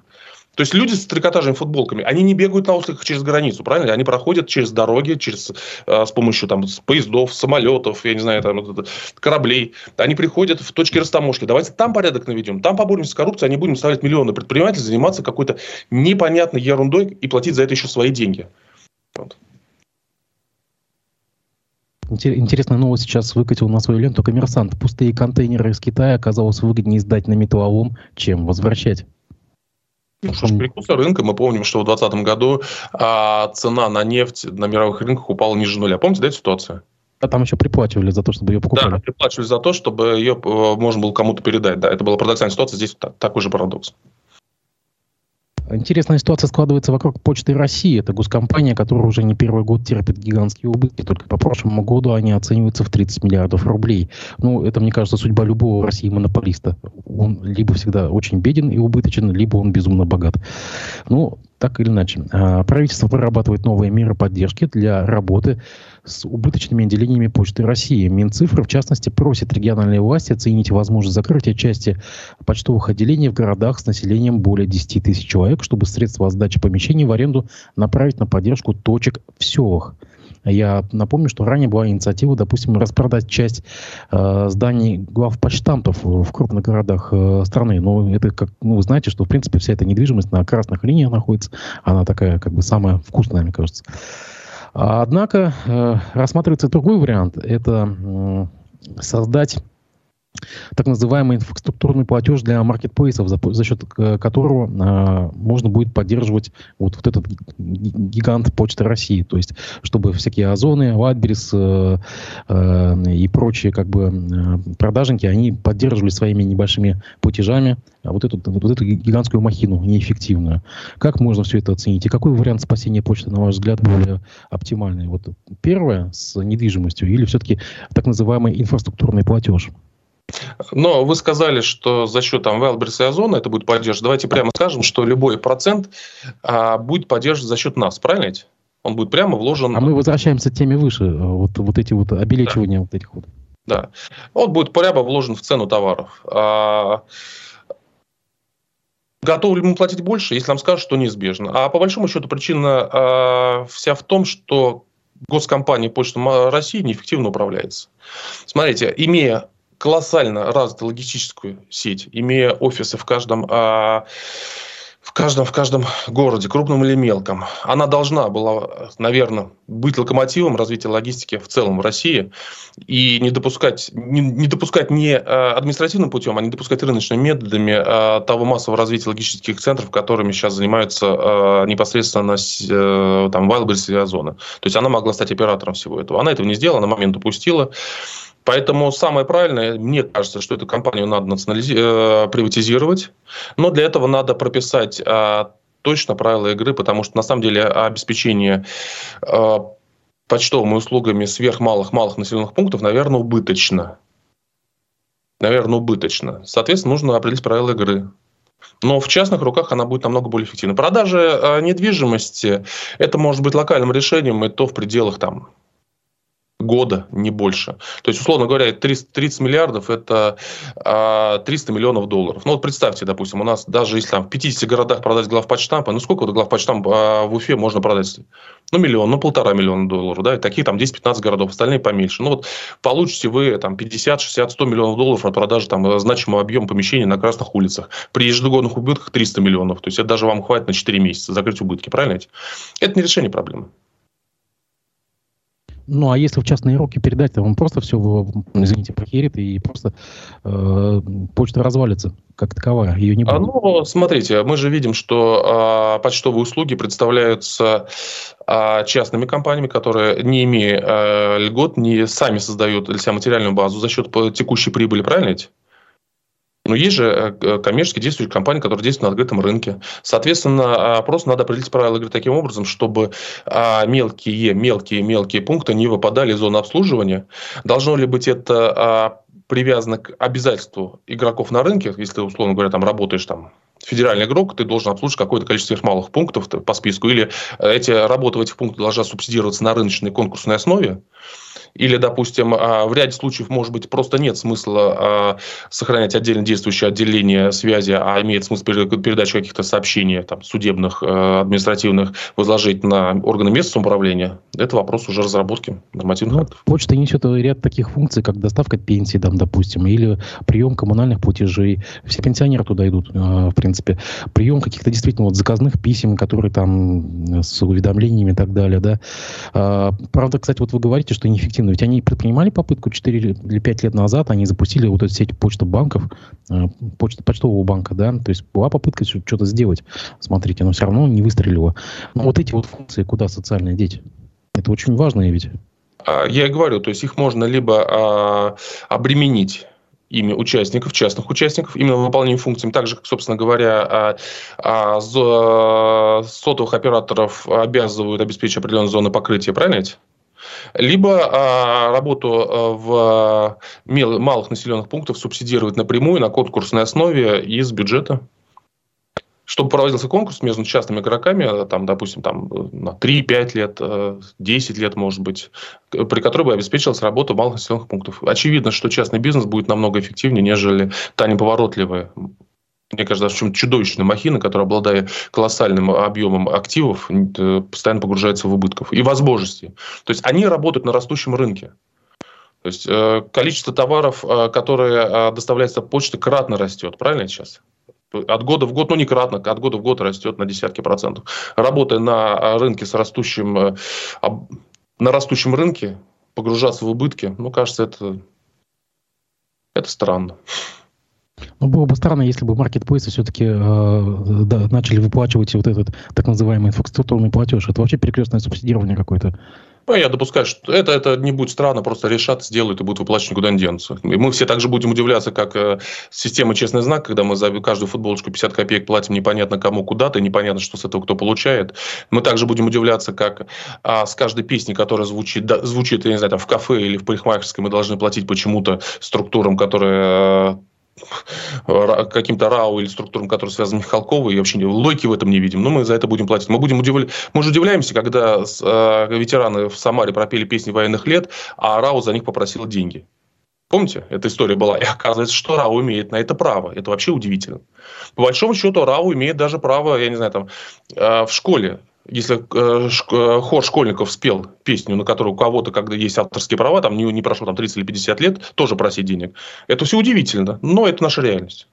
То есть люди с трикотажными футболками, они не бегают на осликах через границу, правильно? Они проходят через дороги, через, э, с помощью там, поездов, самолетов, я не знаю, там, кораблей. Они приходят в точки растаможки. Давайте там порядок наведем, там поборемся с коррупцией, они будем ставить миллионы предпринимателей, заниматься какой-то непонятной ерундой и платить за это еще свои деньги. Вот. Интересная новость сейчас выкатил на свою ленту коммерсант. Пустые контейнеры из Китая оказалось выгоднее сдать на металлолом, чем возвращать. Ну что ж, перекуса рынка. Мы помним, что в 2020 году а, цена на нефть на мировых рынках упала ниже нуля. Помните, да, эту ситуацию? А там еще приплачивали за то, чтобы ее покупали. Да, приплачивали за то, чтобы ее э, можно было кому-то передать. Да, это была парадоксальная ситуация. Здесь такой же парадокс. Интересная ситуация складывается вокруг Почты России. Это госкомпания, которая уже не первый год терпит гигантские убытки. Только по прошлому году они оцениваются в 30 миллиардов рублей. Ну, это, мне кажется, судьба любого в России монополиста. Он либо всегда очень беден и убыточен, либо он безумно богат. Ну, так или иначе. А, правительство прорабатывает новые меры поддержки для работы с убыточными отделениями Почты России. Минцифры, в частности, просит региональные власти оценить возможность закрытия части почтовых отделений в городах с населением более 10 тысяч человек, чтобы средства сдачи помещений в аренду направить на поддержку точек в селах. Я напомню, что ранее была инициатива, допустим, распродать часть э, зданий главпочтамтов в крупных городах э, страны. Но это как, ну, вы знаете, что, в принципе, вся эта недвижимость на красных линиях находится. Она такая, как бы, самая вкусная, мне кажется. Однако э, рассматривается другой вариант. Это создать так называемый инфраструктурный платеж для маркетплейсов, за, за счет э, которого э, можно будет поддерживать вот, вот этот гигант Почты России. То есть, чтобы всякие Озоны, Ватберис э, э, и прочие как бы э, продажники, они поддерживали своими небольшими платежами вот эту, вот эту гигантскую махину неэффективную. Как можно все это оценить? И какой вариант спасения почты, на ваш взгляд, более оптимальный? Вот первое с недвижимостью или все-таки так называемый инфраструктурный платеж? Но вы сказали, что за счет там Wildberries и Озона это будет поддерживать. Давайте прямо скажем, что любой процент а, будет поддерживать за счет нас, правильно ведь? Он будет прямо вложен... А мы возвращаемся к теме выше, вот, вот эти вот обелечивания да. вот этих вот. Да. Он будет прямо вложен в цену товаров. А, Готовы ли мы платить больше, если нам скажут, что неизбежно? А по большому счету причина а, вся в том, что госкомпания Почта России неэффективно управляется. Смотрите, имея колоссально развитую логистическую сеть, имея офисы в каждом, а, в каждом, в каждом городе, крупном или мелком. Она должна была, наверное, быть локомотивом развития логистики в целом в России и не допускать не, не, допускать не а, административным путем, а не допускать рыночными методами а, того массового развития логистических центров, которыми сейчас занимаются непосредственно э, там, Wildberries и Озона. То есть она могла стать оператором всего этого. Она этого не сделала, на момент упустила. Поэтому самое правильное, мне кажется, что эту компанию надо национализи- э, приватизировать, но для этого надо прописать э, точно правила игры, потому что на самом деле обеспечение э, почтовыми услугами сверх малых-малых населенных пунктов, наверное, убыточно. Наверное, убыточно. Соответственно, нужно определить правила игры. Но в частных руках она будет намного более эффективна. Продажа э, недвижимости – это может быть локальным решением, и то в пределах там, года, не больше. То есть, условно говоря, 30, 30 миллиардов – это 300 а, миллионов долларов. Ну вот представьте, допустим, у нас даже если там в 50 городах продать главпочтампа, ну сколько вот главпочтамп в Уфе можно продать? Ну миллион, ну полтора миллиона долларов, да, и такие там 10-15 городов, остальные поменьше. Ну вот получите вы там 50, 60, 100 миллионов долларов от продажи там значимого объема помещений на красных улицах. При ежегодных убытках 300 миллионов. То есть, это даже вам хватит на 4 месяца закрыть убытки, правильно? Это не решение проблемы. Ну, а если в частные руки передать, то он просто все, извините, прохерит и просто э, почта развалится как таковая, ее не будет. А, ну, смотрите, мы же видим, что э, почтовые услуги представляются э, частными компаниями, которые, не имея э, льгот, не сами создают для себя материальную базу за счет текущей прибыли, правильно ведь? Но есть же э, коммерческие действующие компании, которые действуют на открытом рынке. Соответственно, а, просто надо определить правила игры таким образом, чтобы а, мелкие, мелкие, мелкие пункты не выпадали из зоны обслуживания. Должно ли быть это а, привязано к обязательству игроков на рынке, если, условно говоря, там работаешь там федеральный игрок, ты должен обслуживать какое-то количество малых пунктов по списку, или эти работы в этих пунктах должна субсидироваться на рыночной конкурсной основе, или, допустим, а, в ряде случаев, может быть, просто нет смысла а, сохранять отдельно действующее отделение связи, а имеет смысл передачу каких-то сообщений там, судебных, а, административных возложить на органы местного самоуправления. Это вопрос уже разработки нормативных ну, актов. Почта несет ряд таких функций, как доставка пенсии, там, допустим, или прием коммунальных платежей. Все пенсионеры туда идут, в принципе. Прием каких-то действительно вот заказных писем, которые там с уведомлениями и так далее. Да. Правда, кстати, вот вы говорите, что неэффективно но ведь они предпринимали попытку 4 или 5 лет назад, они запустили вот эту сеть почты банков, э, почта, почтового банка, да, то есть была попытка что-то сделать, смотрите, но все равно не выстрелило. Но вот эти вот функции куда социальные дети? Это очень важно ведь. А, я и говорю, то есть их можно либо а, обременить ими участников, частных участников, именно выполнением функций, так же, как, собственно говоря, а, а, сотовых операторов обязывают обеспечить определенные зоны покрытия, правильно ведь? Либо а, работу а, в мел, малых населенных пунктах субсидировать напрямую на конкурсной основе из бюджета. Чтобы проводился конкурс между частными игроками, там, допустим, там, на 3-5 лет, 10 лет, может быть, при которой бы обеспечилась работа малых населенных пунктов. Очевидно, что частный бизнес будет намного эффективнее, нежели та неповоротливая мне кажется, в чем чудовищная махина, которая, обладая колоссальным объемом активов, э, постоянно погружается в убытков и возможности. То есть они работают на растущем рынке. То есть э, количество товаров, э, которые доставляются почтой, кратно растет. Правильно сейчас? От года в год, ну не кратно, от года в год растет на десятки процентов. Работая на рынке с растущим, на растущем рынке, погружаться в убытки, ну, кажется, это, это странно. Ну, было бы странно, если бы маркетплейсы все-таки э, да, начали выплачивать вот этот так называемый инфраструктурный платеж. Это вообще перекрестное субсидирование какое-то. Ну, я допускаю, что это, это не будет странно, просто решат, сделают и будут выплачивать, никуда не денутся. И мы все также будем удивляться, как э, система «Честный знак», когда мы за каждую футболочку 50 копеек платим непонятно кому куда-то, непонятно, что с этого кто получает. Мы также будем удивляться, как а, с каждой песни, которая звучит, да, звучит, я не знаю, там, в кафе или в парикмахерской, мы должны платить почему-то структурам, которые э, каким-то РАО или структурам, которые связаны с Михалковой, и вообще логики в этом не видим. Но мы за это будем платить. Мы, будем удивля... мы же удивляемся, когда э, ветераны в Самаре пропели песни военных лет, а РАО за них попросил деньги. Помните, эта история была? И оказывается, что РАО имеет на это право. Это вообще удивительно. По большому счету, РАО имеет даже право, я не знаю, там, э, в школе если э, э, хор школьников спел песню, на которую у кого-то, когда есть авторские права, там не, не прошло там, 30 или 50 лет, тоже просить денег. Это все удивительно, но это наша реальность.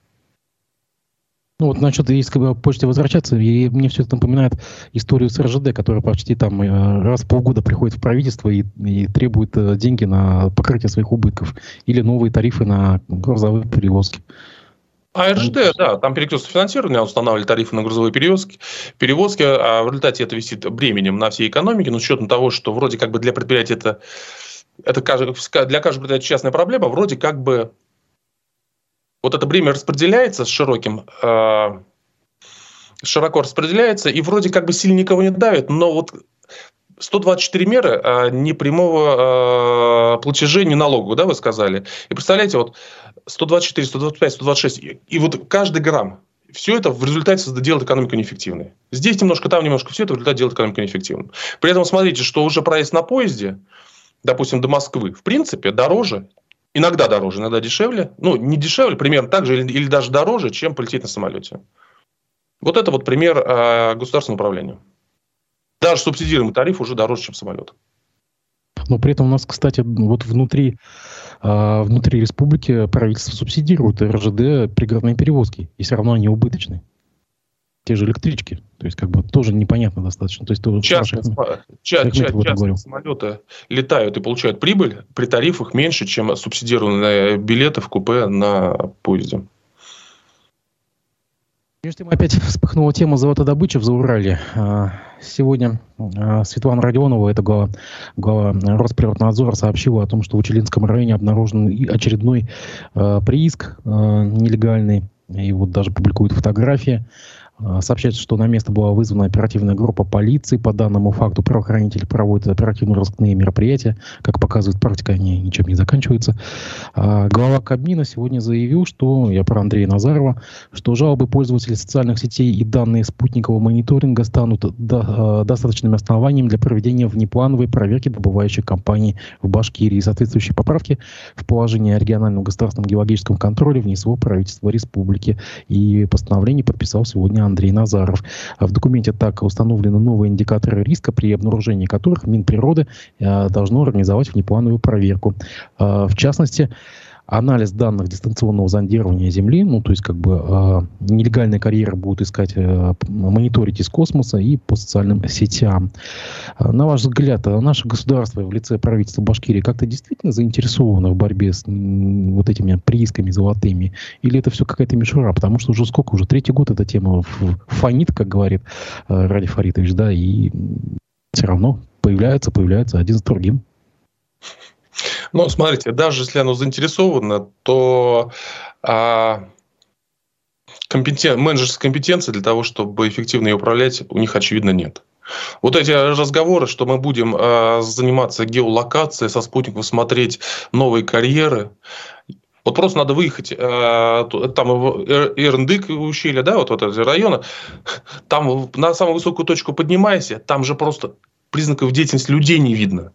Ну вот насчет, если к почте возвращаться, и мне все это напоминает историю с РЖД, которая почти там э, раз в полгода приходит в правительство и, и требует деньги на покрытие своих убытков или новые тарифы на грузовые перевозки. А РЖД, да, там перекрестное финансирование, устанавливали тарифы на грузовые перевозки, перевозки, а в результате это висит бременем на всей экономике, но с учетом того, что вроде как бы для предприятия это, это для каждого предприятия частная проблема, вроде как бы вот это бремя распределяется с широким, э, широко распределяется, и вроде как бы сильно никого не давит, но вот 124 меры а непрямого э, платежа, не налогового, да, вы сказали. И представляете, вот 124, 125, 126, и вот каждый грамм, все это в результате делает экономику неэффективной. Здесь немножко, там немножко, все это в результате делает экономику неэффективной. При этом смотрите, что уже проезд на поезде, допустим, до Москвы, в принципе, дороже, иногда дороже, иногда дешевле, ну, не дешевле, примерно так же или, или даже дороже, чем полететь на самолете. Вот это вот пример э, государственного управления. Даже субсидируемый тариф уже дороже, чем самолет. Но при этом у нас, кстати, вот внутри, э, внутри республики правительство субсидирует РЖД пригородные перевозки, и все равно они убыточны те же электрички. То есть, как бы тоже непонятно достаточно. То есть, то частные, наших, ча- ча- частные самолеты летают и получают прибыль при тарифах меньше, чем субсидированные билеты в купе на поезде. Между тем опять вспыхнула тема золотодобычи в Заурале. А, сегодня а, Светлана Родионова, это глава, глава Росприроднадзора, сообщила о том, что в Учелинском районе обнаружен очередной а, прииск нелегальный. И вот даже публикуют фотографии. А, сообщается, что на место была вызвана оперативная группа полиции. По данному факту правоохранители проводят оперативно-розыскные мероприятия. Как показывает практика, они ничем не заканчиваются. А, глава Кабмина сегодня заявил, что, я про Андрея Назарова, что жалобы пользователей социальных сетей и данные спутникового мониторинга станут до, а, достаточным основанием для проведения внеплановой проверки добывающих компаний в Башкирии. Соответствующие поправки в положение о региональном государственном геологическом контроле внесло правительство республики. И постановление подписал сегодня Андрей Назаров. В документе так установлены новые индикаторы риска, при обнаружении которых Минприроды э, должно организовать внеплановую проверку. Э, в частности, анализ данных дистанционного зондирования Земли, ну, то есть, как бы, э, нелегальные карьеры будут искать, э, мониторить из космоса и по социальным сетям. Э, на ваш взгляд, э, наше государство в лице правительства Башкирии как-то действительно заинтересовано в борьбе с м, вот этими приисками золотыми? Или это все какая-то мишура? Потому что уже сколько, уже третий год эта тема фонит, как говорит э, Ради Фаритович, да, и все равно появляется, появляется один за другим. Ну, смотрите, даже если оно заинтересовано, то а, компетен... менеджерской компетенции для того, чтобы эффективно ее управлять, у них, очевидно, нет. Вот эти разговоры, что мы будем э, заниматься геолокацией, со спутников смотреть новые карьеры, вот просто надо выехать, э, там Эрндык ущелье, да, вот, вот эти районы, там на самую высокую точку поднимайся, там же просто признаков деятельности людей не видно.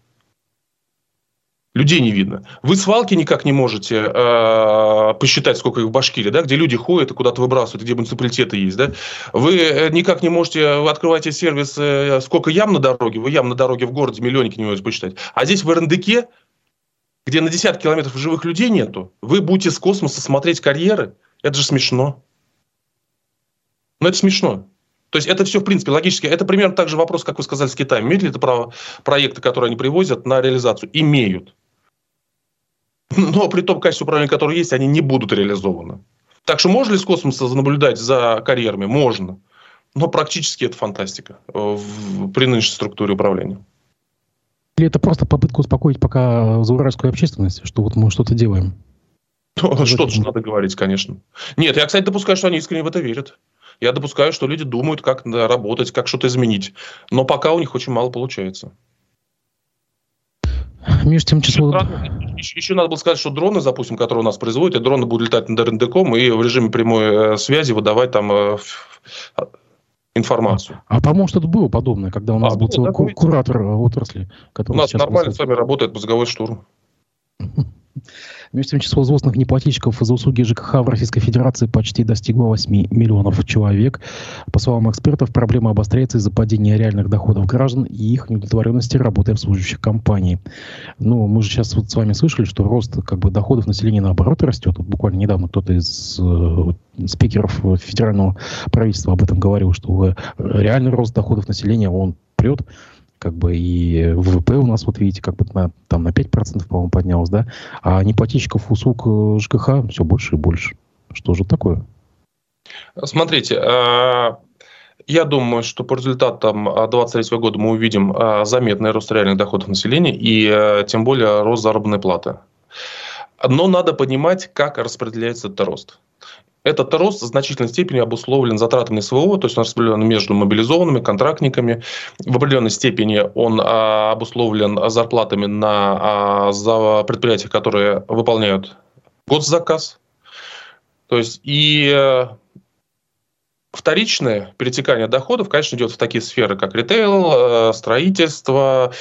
Людей не видно. Вы свалки никак не можете э, посчитать, сколько их в Башкирии, да, где люди ходят и куда-то выбрасывают, где муниципалитеты есть. Да? Вы э, никак не можете, вы открываете сервис, э, сколько ям на дороге, вы ям на дороге в городе миллионники не можете посчитать. А здесь в РНДК, где на десятки километров живых людей нету, вы будете с космоса смотреть карьеры. Это же смешно. Ну, это смешно. То есть это все, в принципе, логически. Это примерно так же вопрос, как вы сказали, с Китаем. Имеют ли это право проекты, которые они привозят на реализацию? Имеют. Но при том качестве управления, которое есть, они не будут реализованы. Так что можно ли с космоса наблюдать за карьерами? Можно. Но практически это фантастика э, в, при нынешней структуре управления. Или это просто попытка успокоить пока зауральскую общественность, что вот мы что-то делаем? Что-то же надо говорить, конечно. Нет, я, кстати, допускаю, что они искренне в это верят. Я допускаю, что люди думают, как работать, как что-то изменить. Но пока у них очень мало получается. Между тем число... Еще, еще надо было сказать, что дроны, запустим, которые у нас производят, и дроны будут летать над РНДКом и в режиме прямой э, связи выдавать там э, информацию. А, а по-моему, что-то было подобное, когда у нас а, был целый ку- куратор отрасли. У нас нормально с вами работает мозговой штурм. Тем, число злостных неплательщиков за услуги ЖКХ в Российской Федерации почти достигло 8 миллионов человек. По словам экспертов, проблема обостряется из-за падения реальных доходов граждан и их неудовлетворенности работой обслуживающих компаний. Ну, мы же сейчас вот с вами слышали, что рост как бы, доходов населения наоборот растет. Вот буквально недавно кто-то из э, спикеров федерального правительства об этом говорил, что э, реальный рост доходов населения, он прет как бы и ВВП у нас, вот видите, как бы на, там на 5%, по-моему, поднялось, да, а неплательщиков услуг э, ЖКХ все больше и больше. Что же такое? Смотрите, э, я думаю, что по результатам 2023 года мы увидим э, заметный рост реальных доходов населения и тем более рост заработной платы. Но надо понимать, как распределяется этот рост. Этот рост в значительной степени обусловлен затратами СВО, то есть он распределен между мобилизованными, контрактниками. В определенной степени он а, обусловлен зарплатами на а, за предприятия, которые выполняют госзаказ. То есть и вторичное перетекание доходов, конечно, идет в такие сферы, как ритейл, строительство,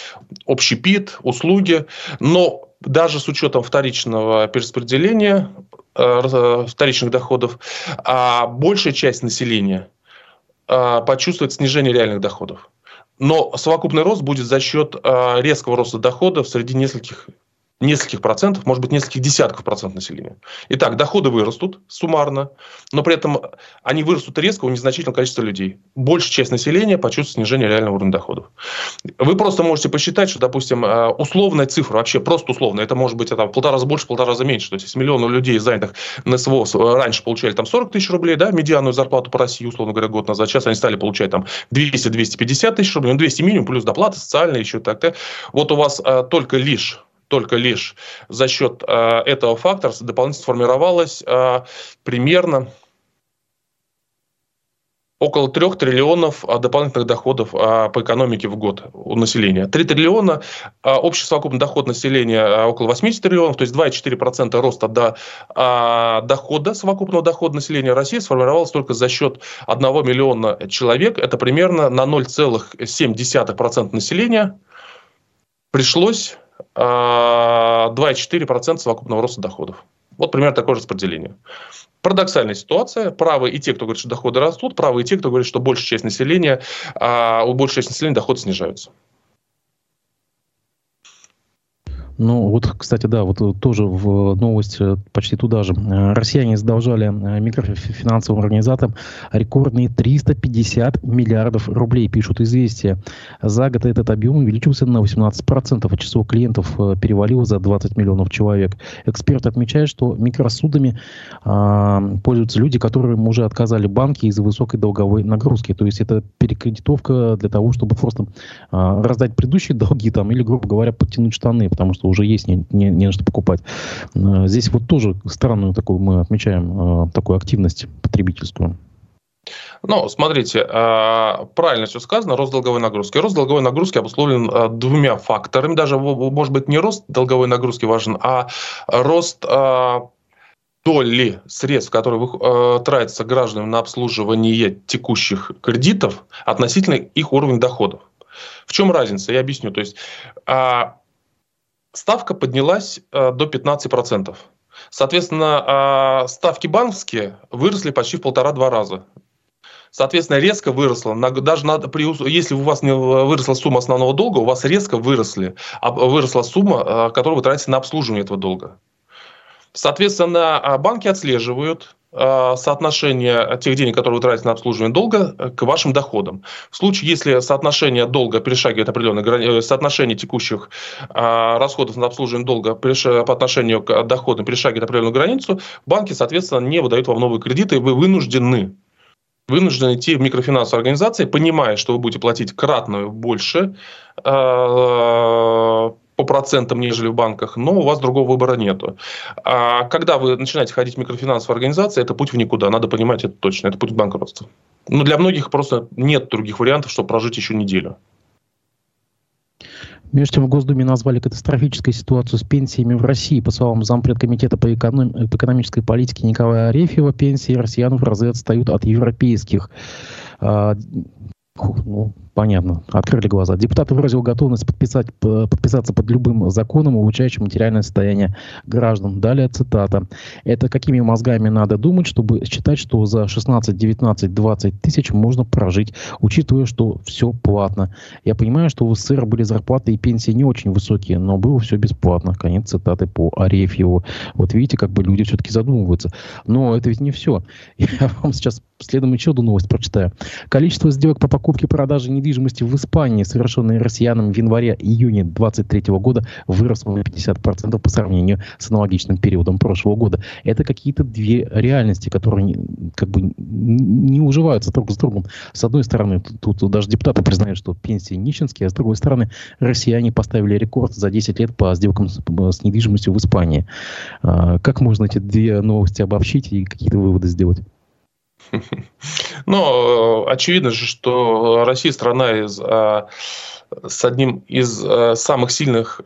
общепит, услуги. Но даже с учетом вторичного перераспределения вторичных доходов, а большая часть населения почувствует снижение реальных доходов. Но совокупный рост будет за счет резкого роста доходов среди нескольких нескольких процентов, может быть, нескольких десятков процентов населения. Итак, доходы вырастут суммарно, но при этом они вырастут резко у незначительного количества людей. Большая часть населения почувствует снижение реального уровня доходов. Вы просто можете посчитать, что, допустим, э, условная цифра, вообще просто условная, это может быть это, в полтора раза больше, в полтора раза меньше. То есть, если миллионы людей, занятых на СВО, раньше получали там 40 тысяч рублей, да, медианную зарплату по России, условно говоря, год назад, сейчас они стали получать там 200-250 тысяч рублей, ну, 200 минимум, плюс доплаты социальные еще так-то. Вот у вас а, только лишь только лишь за счет э, этого фактора дополнительно сформировалось э, примерно около 3 триллионов а, дополнительных доходов а, по экономике в год у населения. 3 триллиона, а, общий совокупный доход населения около 80 триллионов, то есть 2,4% роста до дохода, совокупного дохода населения России сформировалось только за счет 1 миллиона человек. Это примерно на 0,7% населения пришлось 2,4% совокупного роста доходов. Вот примерно такое же распределение. Парадоксальная ситуация. Правы и те, кто говорит, что доходы растут, правы и те, кто говорит, что большая часть населения, а у большей части населения доходы снижаются. Ну, вот, кстати, да, вот э, тоже в новость э, почти туда же. Э, россияне задолжали микрофинансовым организаторам рекордные 350 миллиардов рублей, пишут известия. За год этот объем увеличился на 18%, а число клиентов перевалило за 20 миллионов человек. Эксперт отмечает, что микросудами э, пользуются люди, которым уже отказали банки из-за высокой долговой нагрузки. То есть это перекредитовка для того, чтобы просто э, раздать предыдущие долги там, или, грубо говоря, подтянуть штаны, потому что уже есть, не, не, не на что покупать. Э, здесь вот тоже странную такую мы отмечаем, э, такую активность потребительскую. Ну, смотрите, э, правильно все сказано, рост долговой нагрузки. Рост долговой нагрузки обусловлен двумя факторами. Даже, может быть, не рост долговой нагрузки важен, а рост доли средств, которые тратятся гражданам на обслуживание текущих кредитов относительно их уровня доходов. В чем разница? Я объясню. То есть а, ставка поднялась э, до 15%. Соответственно, э, ставки банковские выросли почти в полтора-два раза. Соответственно, резко выросло. Даже надо, при, если у вас не выросла сумма основного долга, у вас резко выросли, выросла сумма, э, которую вы тратите на обслуживание этого долга. Соответственно, банки отслеживают соотношение тех денег, которые вы тратите на обслуживание долга, э, к вашим доходам. В случае, если соотношение долга перешагивает определенное грани... Э, соотношение текущих расходов на обслуживание долга по отношению к доходам перешагивает определенную границу, банки, соответственно, не выдают вам новые кредиты, и вы вынуждены вынуждены идти в микрофинансовые организации, понимая, что вы будете платить кратно больше по процентам, нежели в банках, но у вас другого выбора нету. А когда вы начинаете ходить в микрофинансовые организации, это путь в никуда. Надо понимать это точно. Это путь к банкротству. Но для многих просто нет других вариантов, чтобы прожить еще неделю. Между тем, в Госдуме назвали катастрофической ситуацию с пенсиями в России. По словам зампредкомитета по, эконом... по экономической политике Николая Арефьева, пенсии россиян в разы отстают от европейских. А, ну, Понятно. Открыли глаза. Депутат выразил готовность подписать, подписаться под любым законом, улучшающим материальное состояние граждан. Далее цитата. Это какими мозгами надо думать, чтобы считать, что за 16, 19, 20 тысяч можно прожить, учитывая, что все платно. Я понимаю, что в СССР были зарплаты и пенсии не очень высокие, но было все бесплатно. Конец цитаты по Арефьеву. Вот видите, как бы люди все-таки задумываются. Но это ведь не все. Я вам сейчас следом еще одну новость прочитаю. Количество сделок по покупке и продаже недвижимости недвижимости в Испании, совершенные россиянам в январе-июне 2023 года, выросло на 50% по сравнению с аналогичным периодом прошлого года. Это какие-то две реальности, которые как бы не уживаются друг с другом. С одной стороны, тут, тут даже депутаты признают, что пенсии нищенские, а с другой стороны, россияне поставили рекорд за 10 лет по сделкам с, с недвижимостью в Испании. А, как можно эти две новости обобщить и какие-то выводы сделать? Но э, очевидно же, что Россия страна из, а, с одним из а, самых сильных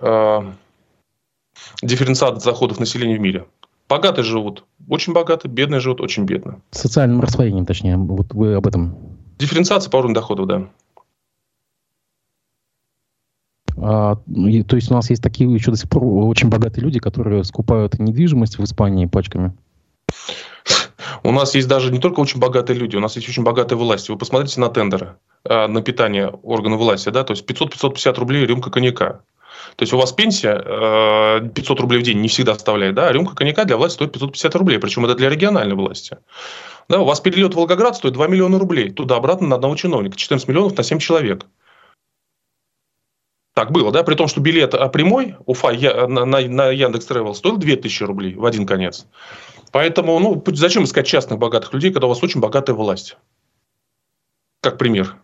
дифференциатов заходов населения в мире. Богатые живут очень богато, бедные живут очень бедно. Социальным расслоением, точнее, вот вы об этом. Дифференциация по уровню доходов, да. А, то есть у нас есть такие еще до сих пор очень богатые люди, которые скупают недвижимость в Испании пачками. У нас есть даже не только очень богатые люди, у нас есть очень богатые власти. Вы посмотрите на тендеры а, на питание органов власти, да, то есть 500-550 рублей рюмка коньяка. То есть у вас пенсия 500 а, рублей в день не всегда оставляет, да, а рюмка коньяка для власти стоит 550 рублей, причем это для региональной власти. Да, у вас перелет в Волгоград стоит 2 миллиона рублей, туда-обратно на одного чиновника, 14 миллионов на 7 человек. Так было, да, при том, что билет а, прямой Уфа я, на, на, на Яндекс Travel стоил 2000 рублей в один конец. Поэтому, ну, зачем искать частных богатых людей, когда у вас очень богатая власть? Как пример.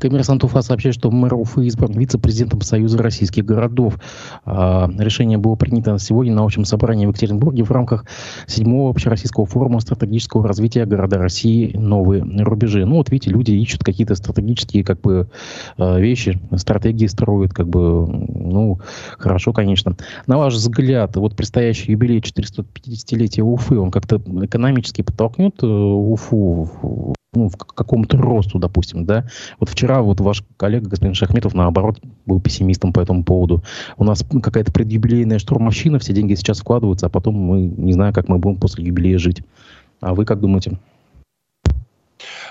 Коммерсант Уфа сообщает, что мэр Уфы избран вице-президентом Союза российских городов. А, решение было принято сегодня на общем собрании в Екатеринбурге в рамках седьмого общероссийского форума стратегического развития города России «Новые рубежи». Ну вот видите, люди ищут какие-то стратегические как бы а, вещи, стратегии строят, как бы, ну, хорошо, конечно. На ваш взгляд, вот предстоящий юбилей 450-летия Уфы, он как-то экономически подтолкнет э, Уфу ну, в какому-то росту, допустим, да. Вот вчера вот ваш коллега, господин Шахметов, наоборот, был пессимистом по этому поводу. У нас какая-то предюбилейная штурмовщина, все деньги сейчас вкладываются, а потом мы не знаю, как мы будем после юбилея жить. А вы как думаете?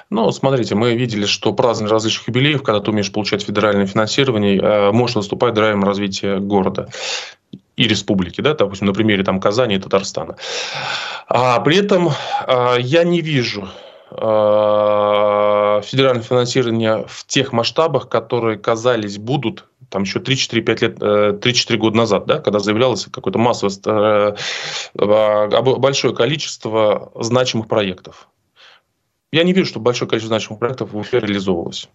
Ну, смотрите, мы видели, что празднование различных юбилеев, когда ты умеешь получать федеральное финансирование, э, может выступать драйвером развития города и республики, да, допустим, на примере там Казани и Татарстана. А при этом а, я не вижу Э, федеральное финансирование в тех масштабах, которые казались будут там еще 3-4-5 лет, 3-4 э, года назад, да, когда заявлялось какое-то массовое э, большое количество значимых проектов. Я не вижу, что большое количество значимых проектов в Уфе реализовывалось.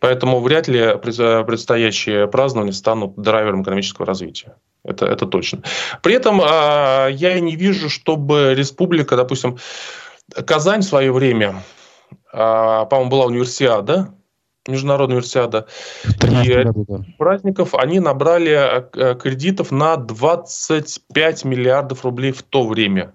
Поэтому вряд ли предстоящие празднования станут драйвером экономического развития. Это, это точно. При этом я не вижу, чтобы республика, допустим, Казань в свое время, а, по-моему, была универсиада, международная универсиада. И году, да. праздников они набрали э, кредитов на 25 миллиардов рублей в то время.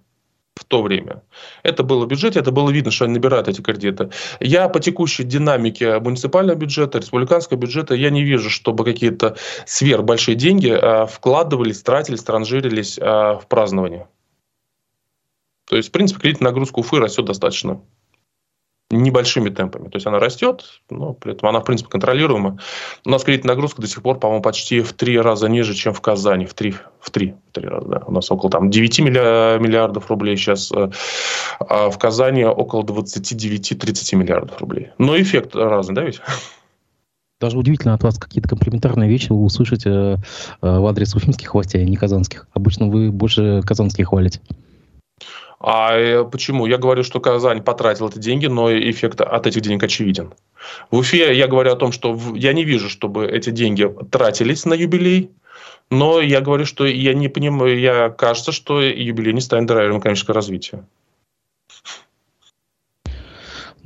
В то время. Это было в бюджете, это было видно, что они набирают эти кредиты. Я по текущей динамике муниципального бюджета, республиканского бюджета, я не вижу, чтобы какие-то сверхбольшие деньги а, вкладывались, тратились, транжирились в празднование. То есть, в принципе, кредитная нагрузка Уфы растет достаточно небольшими темпами. То есть она растет, но при этом она, в принципе, контролируема. У нас кредитная нагрузка до сих пор, по-моему, почти в три раза ниже, чем в Казани. В три, в три, в три раза, да. У нас около там, 9 миллиардов рублей сейчас, э, а в Казани около 29-30 миллиардов рублей. Но эффект разный, да ведь? Даже удивительно от вас какие-то комплиментарные вещи вы услышите э, в адрес уфимских властей, а не казанских. Обычно вы больше казанских хвалите. А э, почему? Я говорю, что Казань потратил эти деньги, но эффект от этих денег очевиден. В Уфе я говорю о том, что я не вижу, чтобы эти деньги тратились на юбилей, но я говорю, что я не понимаю, я кажется, что юбилей не станет драйвером экономического развития.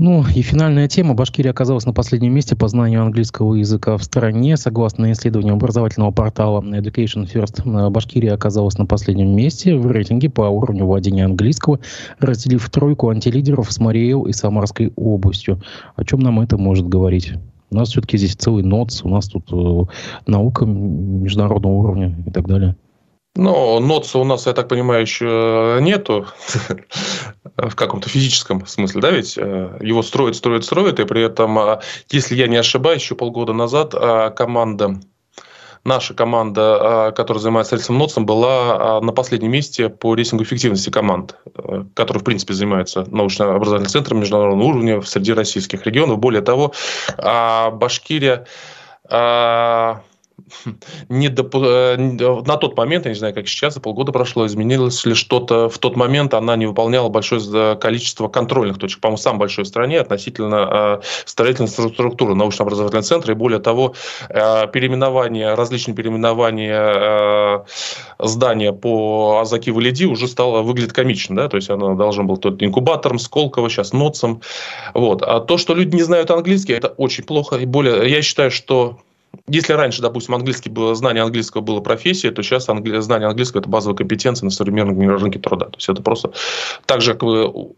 Ну и финальная тема. Башкирия оказалась на последнем месте по знанию английского языка в стране. Согласно исследованию образовательного портала Education First, э, Башкирия оказалась на последнем месте в рейтинге по уровню владения английского, разделив тройку антилидеров с Мариэл и Самарской областью. О чем нам это может говорить? У нас все-таки здесь целый НОЦ, у нас тут э, наука международного уровня и так далее. Ну, ноца у нас, я так понимаю, еще нету в каком-то физическом смысле, да, ведь э, его строят, строят, строят, и при этом, а, если я не ошибаюсь, еще полгода назад а, команда наша команда, а, которая занимается рельсовым нотсом, была на последнем месте по рейтингу эффективности команд, э, которые, в принципе, занимаются научно-образовательным центром международного уровня среди российских регионов. Более того, Башкирия не доп... Э, на тот момент, я не знаю, как сейчас, полгода прошло, изменилось ли что-то. В тот момент она не выполняла большое количество контрольных точек, по-моему, самой большой в стране относительно э, строительной структуры научно-образовательного центра. И более того, э, переименование, различные переименования здания по Азаки Валиди уже стало выглядеть комично. Да? То есть оно должно было тот инкубатором, Сколково, сейчас НОЦом. Вот. А то, что люди не знают английский, это очень плохо. И более, я считаю, что если раньше, допустим, английский было, знание английского было профессией, то сейчас англи, знание английского – это базовая компетенция на современном рынке труда. То есть это просто так же, как вы,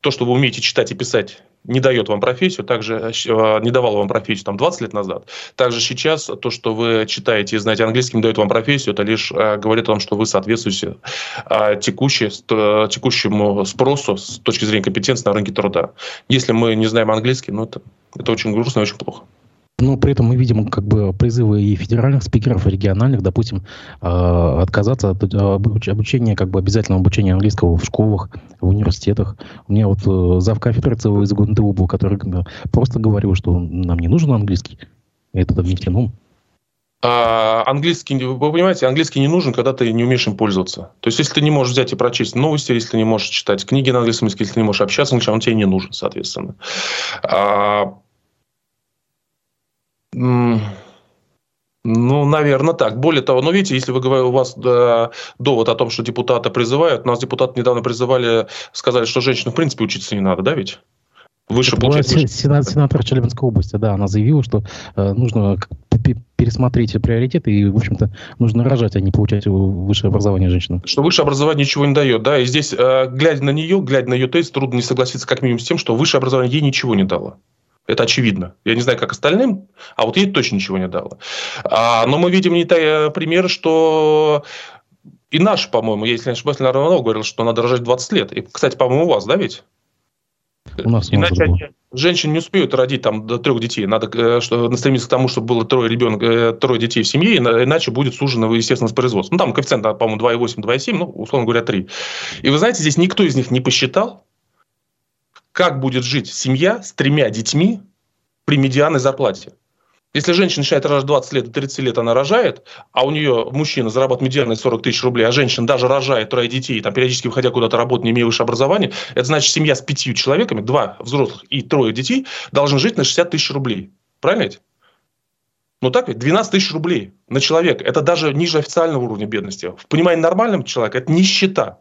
то, что вы умеете читать и писать, не дает вам профессию, также э, не давало вам профессию там 20 лет назад. Также сейчас то, что вы читаете и знаете английский, не дает вам профессию, это лишь э, говорит о том, что вы соответствуете текущей, текущему спросу с точки зрения компетенции на рынке труда. Если мы не знаем английский, ну это, это очень грустно и очень плохо. Но при этом мы видим как бы призывы и федеральных спикеров, и региональных, допустим, э, отказаться от обучения, как бы обязательного обучения английского в школах, в университетах. У меня вот э, зав кафедры ЦВ из ГУНТУ был, который просто говорил, что нам не нужен английский. Это внесено. А английский, вы понимаете, английский не нужен, когда ты не умеешь им пользоваться. То есть, если ты не можешь взять и прочесть новости, если ты не можешь читать книги на английском языке, если ты не можешь общаться, он тебе не нужен, соответственно. А ну, наверное, так. Более того, ну, видите, если вы говорите, у вас да, довод о том, что депутаты призывают, нас депутаты недавно призывали, сказали, что женщинам в принципе учиться не надо, да ведь? Выше Это получать, выше... Сенат, сенатор Челябинской области, да, она заявила, что э, нужно пересмотреть приоритеты и, в общем-то, нужно рожать, а не получать высшее образование женщинам. Что высшее образование ничего не дает, да, и здесь, э, глядя на нее, глядя на ее тест, трудно не согласиться как минимум с тем, что высшее образование ей ничего не дало. Это очевидно. Я не знаю, как остальным, а вот ей точно ничего не дало. А, но мы видим не те примеры, что и наш, по-моему, если не ошибаюсь, Леонард говорил, что надо рожать 20 лет. И, кстати, по-моему, у вас, да, ведь? У нас Иначе они, женщины не успеют родить там до трех детей. Надо э, что, стремиться к тому, чтобы было трое ребенок, э, трое детей в семье, иначе будет сужено, естественно, производство. Ну, там коэффициент, по-моему, 2,8, 2,7, ну, условно говоря, 3. И вы знаете, здесь никто из них не посчитал, как будет жить семья с тремя детьми при медианной зарплате. Если женщина начинает рожать 20 лет, до 30 лет она рожает, а у нее мужчина зарабатывает медианные 40 тысяч рублей, а женщина даже рожает трое детей, там, периодически выходя куда-то работать, не имея высшего образования, это значит, семья с пятью человеками, два взрослых и трое детей, должны жить на 60 тысяч рублей. Правильно ведь? Ну так ведь? 12 тысяч рублей на человека. Это даже ниже официального уровня бедности. В понимании нормального человека это нищета.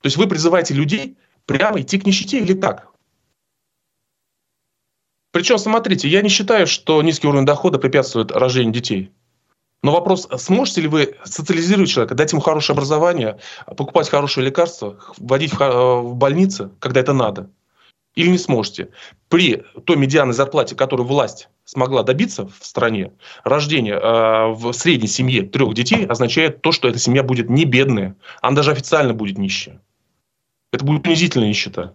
То есть вы призываете людей прямо идти к нищете или как? Причем, смотрите, я не считаю, что низкий уровень дохода препятствует рождению детей. Но вопрос, сможете ли вы социализировать человека, дать ему хорошее образование, покупать хорошие лекарства, вводить в больницы, когда это надо? Или не сможете? При той медианной зарплате, которую власть смогла добиться в стране, рождение э, в средней семье трех детей означает то, что эта семья будет не бедная, она даже официально будет нищая. Это будет унизительная нищета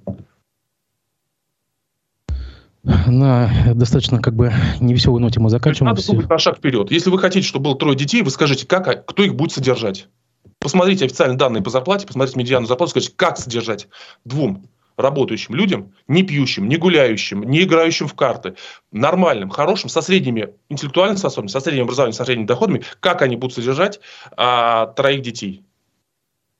на достаточно как бы невеселой ноте мы заканчиваем. Надо думать на шаг вперед. Если вы хотите, чтобы было трое детей, вы скажите, как, а кто их будет содержать. Посмотрите официальные данные по зарплате, посмотрите медиану зарплату, скажите, как содержать двум работающим людям, не пьющим, не гуляющим, не играющим в карты, нормальным, хорошим, со средними интеллектуальными способностями, со средним образованием, со средними доходами, как они будут содержать а, троих детей.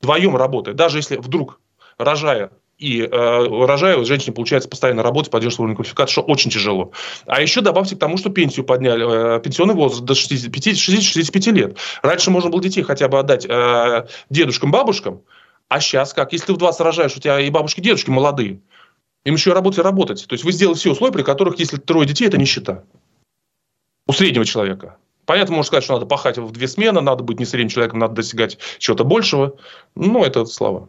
Вдвоем работая. Даже если вдруг, рожая и э, рожая, женщине получается постоянно работать, поддерживать уровень квалификации, что очень тяжело. А еще добавьте к тому, что пенсию подняли, э, пенсионный возраст до 60-65 лет. Раньше можно было детей хотя бы отдать э, дедушкам, бабушкам, а сейчас как? Если ты в 20 рожаешь, у тебя и бабушки, и дедушки молодые, им еще работать и работать. То есть вы сделали все условия, при которых, если трое детей, это нищета. У среднего человека. Понятно, можно сказать, что надо пахать в две смены, надо быть не средним человеком, надо достигать чего-то большего. Ну, это слова.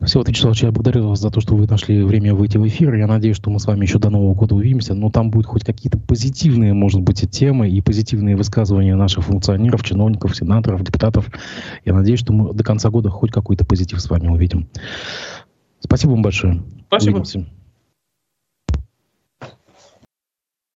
Всеволод Вячеславович, я благодарю вас за то, что вы нашли время выйти в эфир. Я надеюсь, что мы с вами еще до Нового года увидимся, но там будут хоть какие-то позитивные, может быть, темы и позитивные высказывания наших функционеров, чиновников, сенаторов, депутатов. Я надеюсь, что мы до конца года хоть какой-то позитив с вами увидим. Спасибо вам большое. Спасибо. Увидимся.